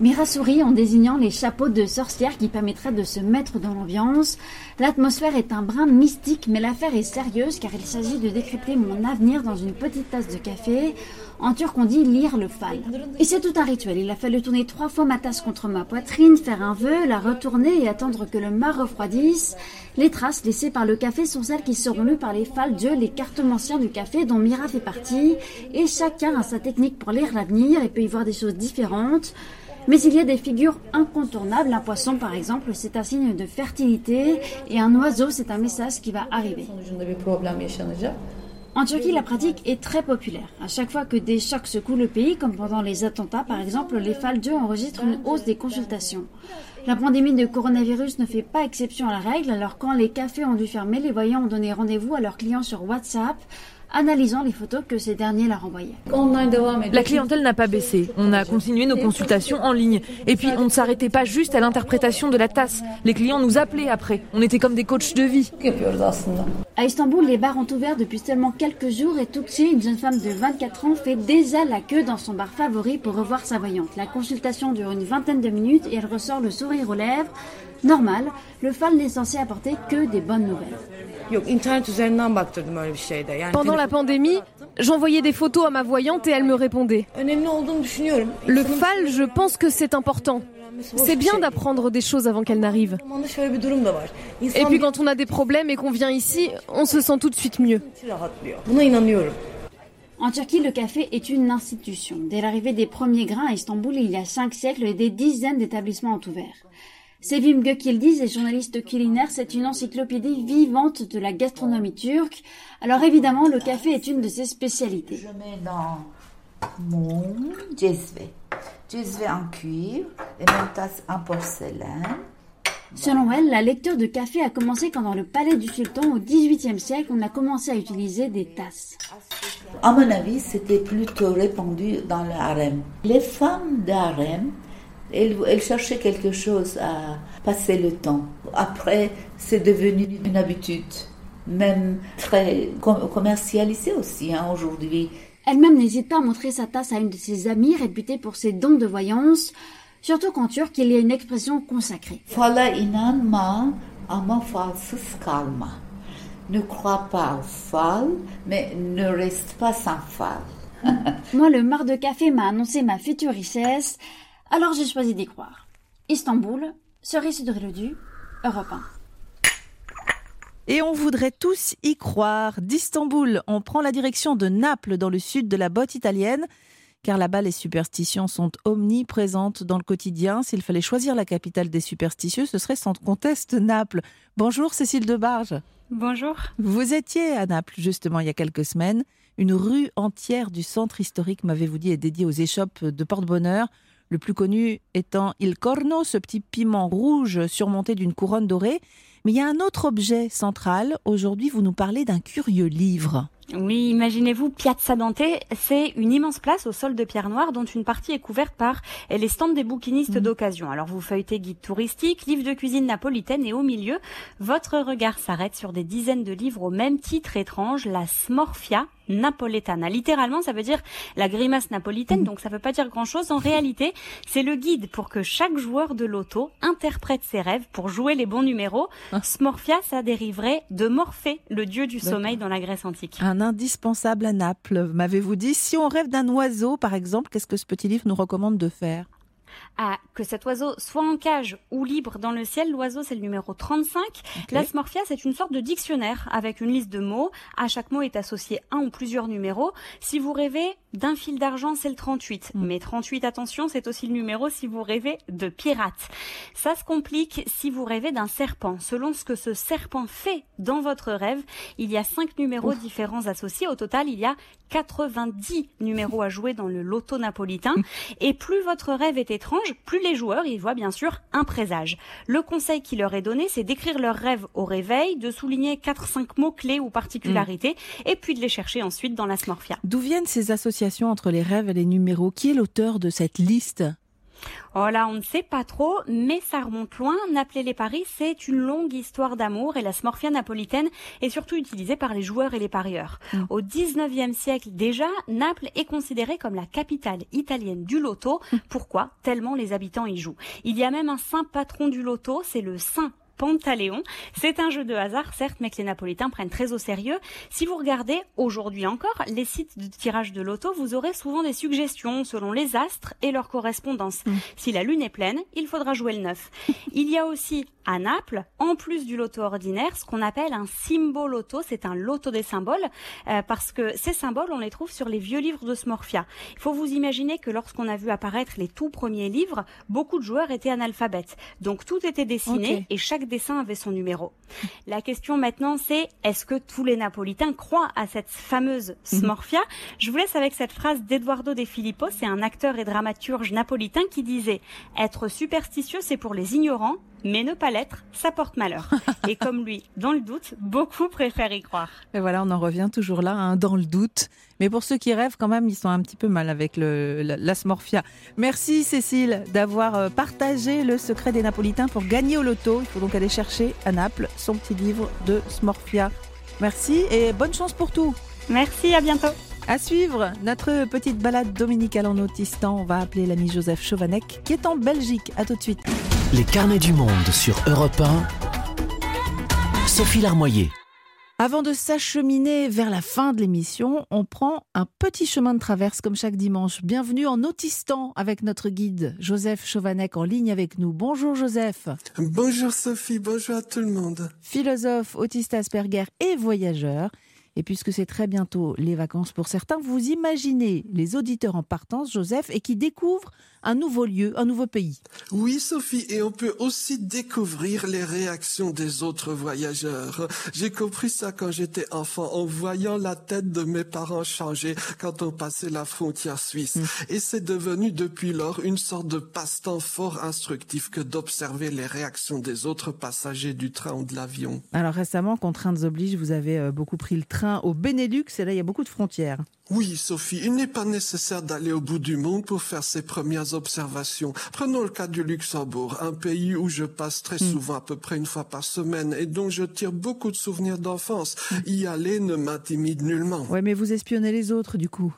Mira sourit en désignant les chapeaux de sorcière qui permettraient de se mettre dans l'ambiance. L'atmosphère est un brin mystique, mais l'affaire est sérieuse car il s'agit de décrypter mon avenir dans une petite tasse de café. En turc, on dit lire le fal. Et c'est tout un rituel. Il a fallu tourner trois fois ma tasse contre ma poitrine, faire un vœu, la retourner et attendre que le mât refroidisse. Les traces laissées par le café sont celles qui seront lues par les fals, dieux, les cartomanciens du café dont Mira fait partie. Et chacun a sa technique pour lire l'avenir et peut y voir des choses différentes. Mais il y a des figures incontournables. Un poisson, par exemple, c'est un signe de fertilité et un oiseau, c'est un message qui va arriver. En Turquie, la pratique est très populaire. À chaque fois que des chocs secouent le pays, comme pendant les attentats par exemple, les Faldieux enregistrent une hausse des consultations. La pandémie de coronavirus ne fait pas exception à la règle, alors quand les cafés ont dû fermer, les voyants ont donné rendez-vous à leurs clients sur WhatsApp analysant les photos que ces derniers leur envoyaient. La clientèle n'a pas baissé. On a continué nos consultations en ligne. Et puis, on ne s'arrêtait pas juste à l'interprétation de la tasse. Les clients nous appelaient après. On était comme des coachs de vie. À Istanbul, les bars ont ouvert depuis seulement quelques jours et Tuxi, une jeune femme de 24 ans, fait déjà la queue dans son bar favori pour revoir sa voyante. La consultation dure une vingtaine de minutes et elle ressort le sourire aux lèvres. Normal, le FAL n'est censé apporter que des bonnes nouvelles. Pendant la pandémie, j'envoyais des photos à ma voyante et elle me répondait. Le FAL, je pense que c'est important. C'est bien d'apprendre des choses avant qu'elles n'arrivent. Et puis quand on a des problèmes et qu'on vient ici, on se sent tout de suite mieux. En Turquie, le café est une institution. Dès l'arrivée des premiers grains à Istanbul, il y a cinq siècles, des dizaines d'établissements ont ouvert. Sevim Gökildiz est journaliste culinaire, c'est une encyclopédie vivante de la gastronomie turque. Alors évidemment, le café est une de ses spécialités. Je mets dans mon cezve. Cezve en cuivre et une tasse en porcelaine. Selon elle, la lecture de café a commencé quand dans le palais du sultan au XVIIIe siècle, on a commencé à utiliser des tasses. À mon avis, c'était plutôt répandu dans le harem. Les femmes d'harem elle, cherchait quelque chose à passer le temps. Après, c'est devenu une habitude, même très commercialisée aussi hein, aujourd'hui. Elle-même n'hésite pas à montrer sa tasse à une de ses amies réputée pour ses dons de voyance, surtout qu'en turc, il y a une expression consacrée. Ne crois pas au fal, mais ne reste pas sans fal. Moi, le mar de café m'a annoncé ma future richesse. Alors j'ai choisi d'y croire. Istanbul, cerise de du Europe 1. Et on voudrait tous y croire. D'Istanbul, on prend la direction de Naples, dans le sud de la botte italienne, car là-bas, les superstitions sont omniprésentes dans le quotidien. S'il fallait choisir la capitale des superstitieux, ce serait sans conteste Naples. Bonjour Cécile Debarge. Bonjour. Vous étiez à Naples, justement, il y a quelques semaines. Une rue entière du centre historique, m'avez-vous dit, est dédiée aux échoppes de porte-bonheur le plus connu étant Il Corno, ce petit piment rouge surmonté d'une couronne dorée. Mais il y a un autre objet central. Aujourd'hui, vous nous parlez d'un curieux livre. Oui, imaginez-vous Piazza Dante, c'est une immense place au sol de pierre noire dont une partie est couverte par les stands des bouquinistes mmh. d'occasion. Alors vous feuilletez guide touristique, livre de cuisine napolitaine et au milieu, votre regard s'arrête sur des dizaines de livres au même titre étrange, la Smorfia napoletana. Littéralement, ça veut dire la grimace napolitaine, mmh. donc ça veut pas dire grand-chose. En réalité, c'est le guide pour que chaque joueur de loto interprète ses rêves pour jouer les bons numéros. Ah. Smorfia, ça dériverait de Morphée, le dieu du sommeil dans la Grèce antique indispensable à Naples, m'avez-vous dit. Si on rêve d'un oiseau, par exemple, qu'est-ce que ce petit livre nous recommande de faire? À que cet oiseau soit en cage ou libre dans le ciel. L'oiseau, c'est le numéro 35. L'asmorphia, c'est une sorte de dictionnaire avec une liste de mots. À chaque mot est associé un ou plusieurs numéros. Si vous rêvez d'un fil d'argent, c'est le 38. Mm. Mais 38, attention, c'est aussi le numéro si vous rêvez de pirate. Ça se complique si vous rêvez d'un serpent. Selon ce que ce serpent fait dans votre rêve, il y a cinq numéros différents associés. Au total, il y a 90 numéros à jouer dans le loto napolitain. Et plus votre rêve est plus les joueurs y voient bien sûr un présage. Le conseil qui leur est donné, c'est d'écrire leurs rêves au réveil, de souligner 4-5 mots clés ou particularités, et puis de les chercher ensuite dans la smorphia. D'où viennent ces associations entre les rêves et les numéros? Qui est l'auteur de cette liste? Oh là, on ne sait pas trop, mais ça remonte loin. Naples les paris, c'est une longue histoire d'amour et la smorfia napolitaine est surtout utilisée par les joueurs et les parieurs. Mm. Au 19e siècle déjà, Naples est considérée comme la capitale italienne du loto. Mm. Pourquoi? Tellement les habitants y jouent. Il y a même un saint patron du loto, c'est le saint Pantaléon. C'est un jeu de hasard, certes, mais que les Napolitains prennent très au sérieux. Si vous regardez aujourd'hui encore les sites de tirage de loto, vous aurez souvent des suggestions selon les astres et leur correspondance. Mm. Si la lune est pleine, il faudra jouer le 9. Il y a aussi à Naples, en plus du loto ordinaire, ce qu'on appelle un symboloto, c'est un loto des symboles, euh, parce que ces symboles, on les trouve sur les vieux livres de Smorfia. Il faut vous imaginer que lorsqu'on a vu apparaître les tout premiers livres, beaucoup de joueurs étaient analphabètes. Donc tout était dessiné et chaque dessin avait son numéro. La question maintenant, c'est est-ce que tous les Napolitains croient à cette fameuse mhm. Smorfia? Je vous laisse avec cette phrase d'Eduardo De Filippo, c'est un acteur et dramaturge napolitain qui disait Être superstitieux, c'est pour les ignorants, mais ne pas l'être, ça porte malheur. Et comme lui, dans le doute, beaucoup préfèrent y croire. Et voilà, on en revient toujours là, hein, dans le doute. Mais pour ceux qui rêvent, quand même, ils sont un petit peu mal avec le, la, smorfia. Merci Cécile d'avoir euh, partagé le secret des Napolitains pour gagner au loto. Il faut donc aller chercher à Naples son petit livre de smorfia. Merci et bonne chance pour tout. Merci, à bientôt. À suivre, notre petite balade dominicale en Autistan. On va appeler l'ami Joseph Chauvanec qui est en Belgique. À tout de suite. Les carnets du monde sur Europe 1. Sophie Larmoyer. Avant de s'acheminer vers la fin de l'émission, on prend un petit chemin de traverse comme chaque dimanche. Bienvenue en Autistan avec notre guide Joseph Chauvanec en ligne avec nous. Bonjour Joseph. Bonjour Sophie, bonjour à tout le monde. Philosophe, autiste Asperger et voyageur. Et puisque c'est très bientôt les vacances pour certains, vous imaginez les auditeurs en partance, Joseph, et qui découvrent un nouveau lieu, un nouveau pays. Oui, Sophie, et on peut aussi découvrir les réactions des autres voyageurs. J'ai compris ça quand j'étais enfant, en voyant la tête de mes parents changer quand on passait la frontière suisse. Mm. Et c'est devenu depuis lors une sorte de passe-temps fort instructif que d'observer les réactions des autres passagers du train ou de l'avion. Alors récemment, contraintes oblige, vous avez euh, beaucoup pris le train au Benelux et là il y a beaucoup de frontières. Oui, Sophie, il n'est pas nécessaire d'aller au bout du monde pour faire ses premières observations. Prenons le cas du Luxembourg, un pays où je passe très hmm. souvent, à peu près une fois par semaine, et dont je tire beaucoup de souvenirs d'enfance. Hmm. Y aller ne m'intimide nullement. Ouais, mais vous espionnez les autres, du coup.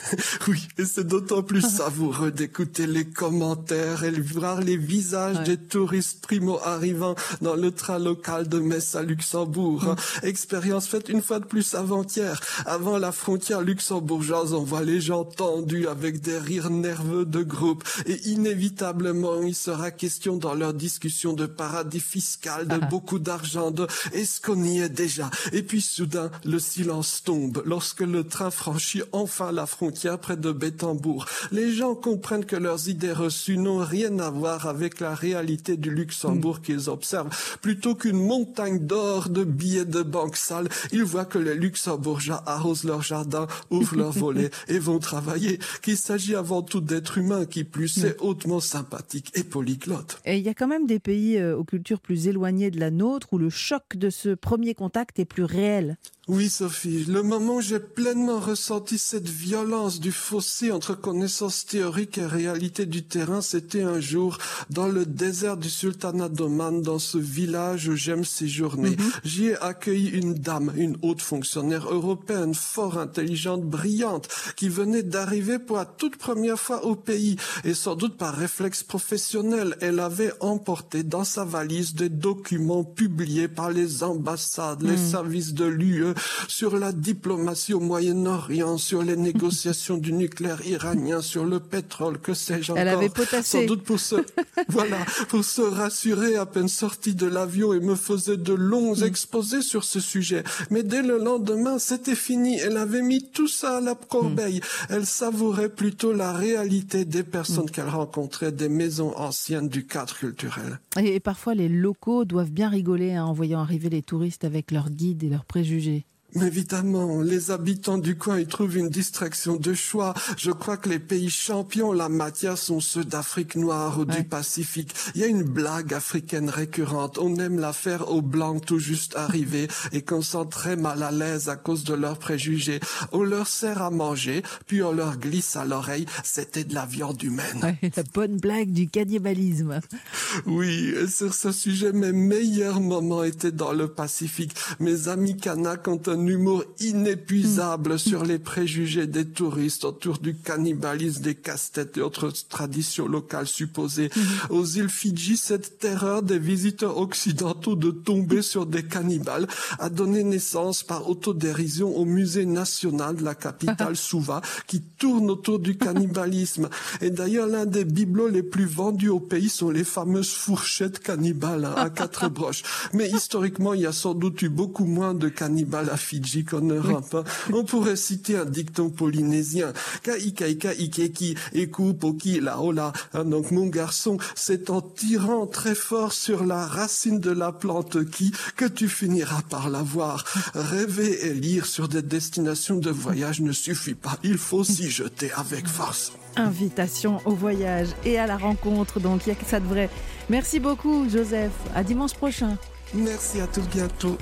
oui, et c'est d'autant plus savoureux d'écouter les commentaires et voir les visages des touristes primo-arrivants dans le train local de Metz à Luxembourg. Hmm. Expérience faite une fois de plus avant-hier, avant la frontière luxembourgeoise bourgeoise, voit les gens tendus avec des rires nerveux de groupe et inévitablement il sera question dans leur discussion de paradis fiscal, de ah. beaucoup d'argent, de est-ce qu'on y est déjà? Et puis soudain, le silence tombe lorsque le train franchit enfin la frontière près de Bétambourg. Les gens comprennent que leurs idées reçues n'ont rien à voir avec la réalité du Luxembourg hmm. qu'ils observent. Plutôt qu'une montagne d'or de billets de banque sales, ils voient que les Luxembourgeois arrosent leur jardin, leur volet et vont travailler, qu'il s'agit avant tout d'êtres humains qui plus est hautement sympathiques et polyglottes. Et il y a quand même des pays euh, aux cultures plus éloignées de la nôtre où le choc de ce premier contact est plus réel. Oui, Sophie, le moment où j'ai pleinement ressenti cette violence du fossé entre connaissances théoriques et réalité du terrain, c'était un jour dans le désert du sultanat d'Oman, dans ce village où j'aime séjourner. Mhm. J'y ai accueilli une dame, une haute fonctionnaire européenne, fort intelligente, brillante, qui venait d'arriver pour la toute première fois au pays. Et sans doute par réflexe professionnel, elle avait emporté dans sa valise des documents publiés par les ambassades, les mhm. services de l'UE, sur la diplomatie au Moyen-Orient, sur les négociations du nucléaire iranien, sur le pétrole, que sais-je encore. Elle avait potassé. Sans doute pour se, voilà, pour se rassurer à peine sortie de l'avion et me faisait de longs mm. exposés sur ce sujet. Mais dès le lendemain, c'était fini. Elle avait mis tout ça à la corbeille. Mm. Elle savourait plutôt la réalité des personnes mm. qu'elle rencontrait, des maisons anciennes du cadre culturel. Et, parfois, les locaux doivent bien rigoler hein, en voyant arriver les touristes avec leurs guides et leurs préjugés. Évidemment, les habitants du coin y trouvent une distraction de choix. Je crois que les pays champions la matière sont ceux d'Afrique noire ou du Pacifique. Il y a une blague africaine récurrente. On aime la faire aux blancs tout juste arrivés et qu'on sent très mal à l'aise à cause de leurs préjugés. On leur sert à manger, puis on leur glisse à l'oreille, c'était de la viande humaine. la bonne blague du cannibalisme. Oui, et sur ce sujet, mes meilleurs moments étaient dans le Pacifique. Mes amis Kanak ont un humour inépuisable mm. sur les préjugés des touristes autour du cannibalisme, des casse-têtes et autres traditions locales supposées. Mm. Aux îles Fidji, cette terreur des visiteurs occidentaux de tomber sur des cannibales a donné naissance par autodérision au musée national de la capitale Suva qui tourne autour du cannibalisme. Et d'ailleurs, l'un des bibelots les plus vendus au pays sont les fameuses fourchettes cannibales hein, à quatre broches. Mais historiquement, il y a sans doute eu beaucoup moins de cannibales à Fidji On pourrait citer un dicton polynésien. Kaikaika ikeki eku poki la ola. Hein, donc mon garçon, c'est en tirant très fort sur la racine de la plante qui que tu finiras par la voir. Rêver et lire sur des destinations de voyage ne suffit pas. Il faut s'y jeter avec force. Invitation au voyage et à la rencontre, donc il y a que ça de vrai. Merci beaucoup, Joseph. À dimanche prochain. Merci à tous bientôt.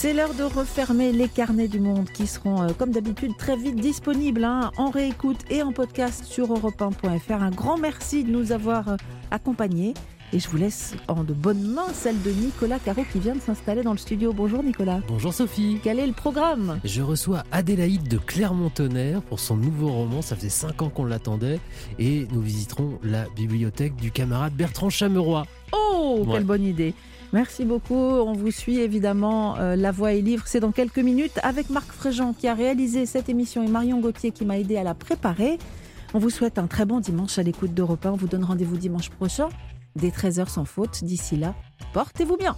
C'est l'heure de refermer les carnets du monde qui seront, euh, comme d'habitude, très vite disponibles hein, en réécoute et en podcast sur europe1.fr. Un grand merci de nous avoir euh, accompagnés. Et je vous laisse en de bonnes mains celle de Nicolas Caro qui vient de s'installer dans le studio. Bonjour Nicolas. Bonjour Sophie. Quel est le programme? Je reçois Adélaïde de Clermont-Tonnerre pour son nouveau roman. Ça faisait 5 ans qu'on l'attendait. Et nous visiterons la bibliothèque du camarade Bertrand Chameroy. Oh, quelle bonne idée. Merci beaucoup. On vous suit évidemment. Euh, la Voix est livre, c'est dans quelques minutes avec Marc Fréjean qui a réalisé cette émission et Marion Gauthier qui m'a aidé à la préparer. On vous souhaite un très bon dimanche à l'écoute d'Europe 1. On vous donne rendez-vous dimanche prochain des 13h sans faute. D'ici là, portez-vous bien.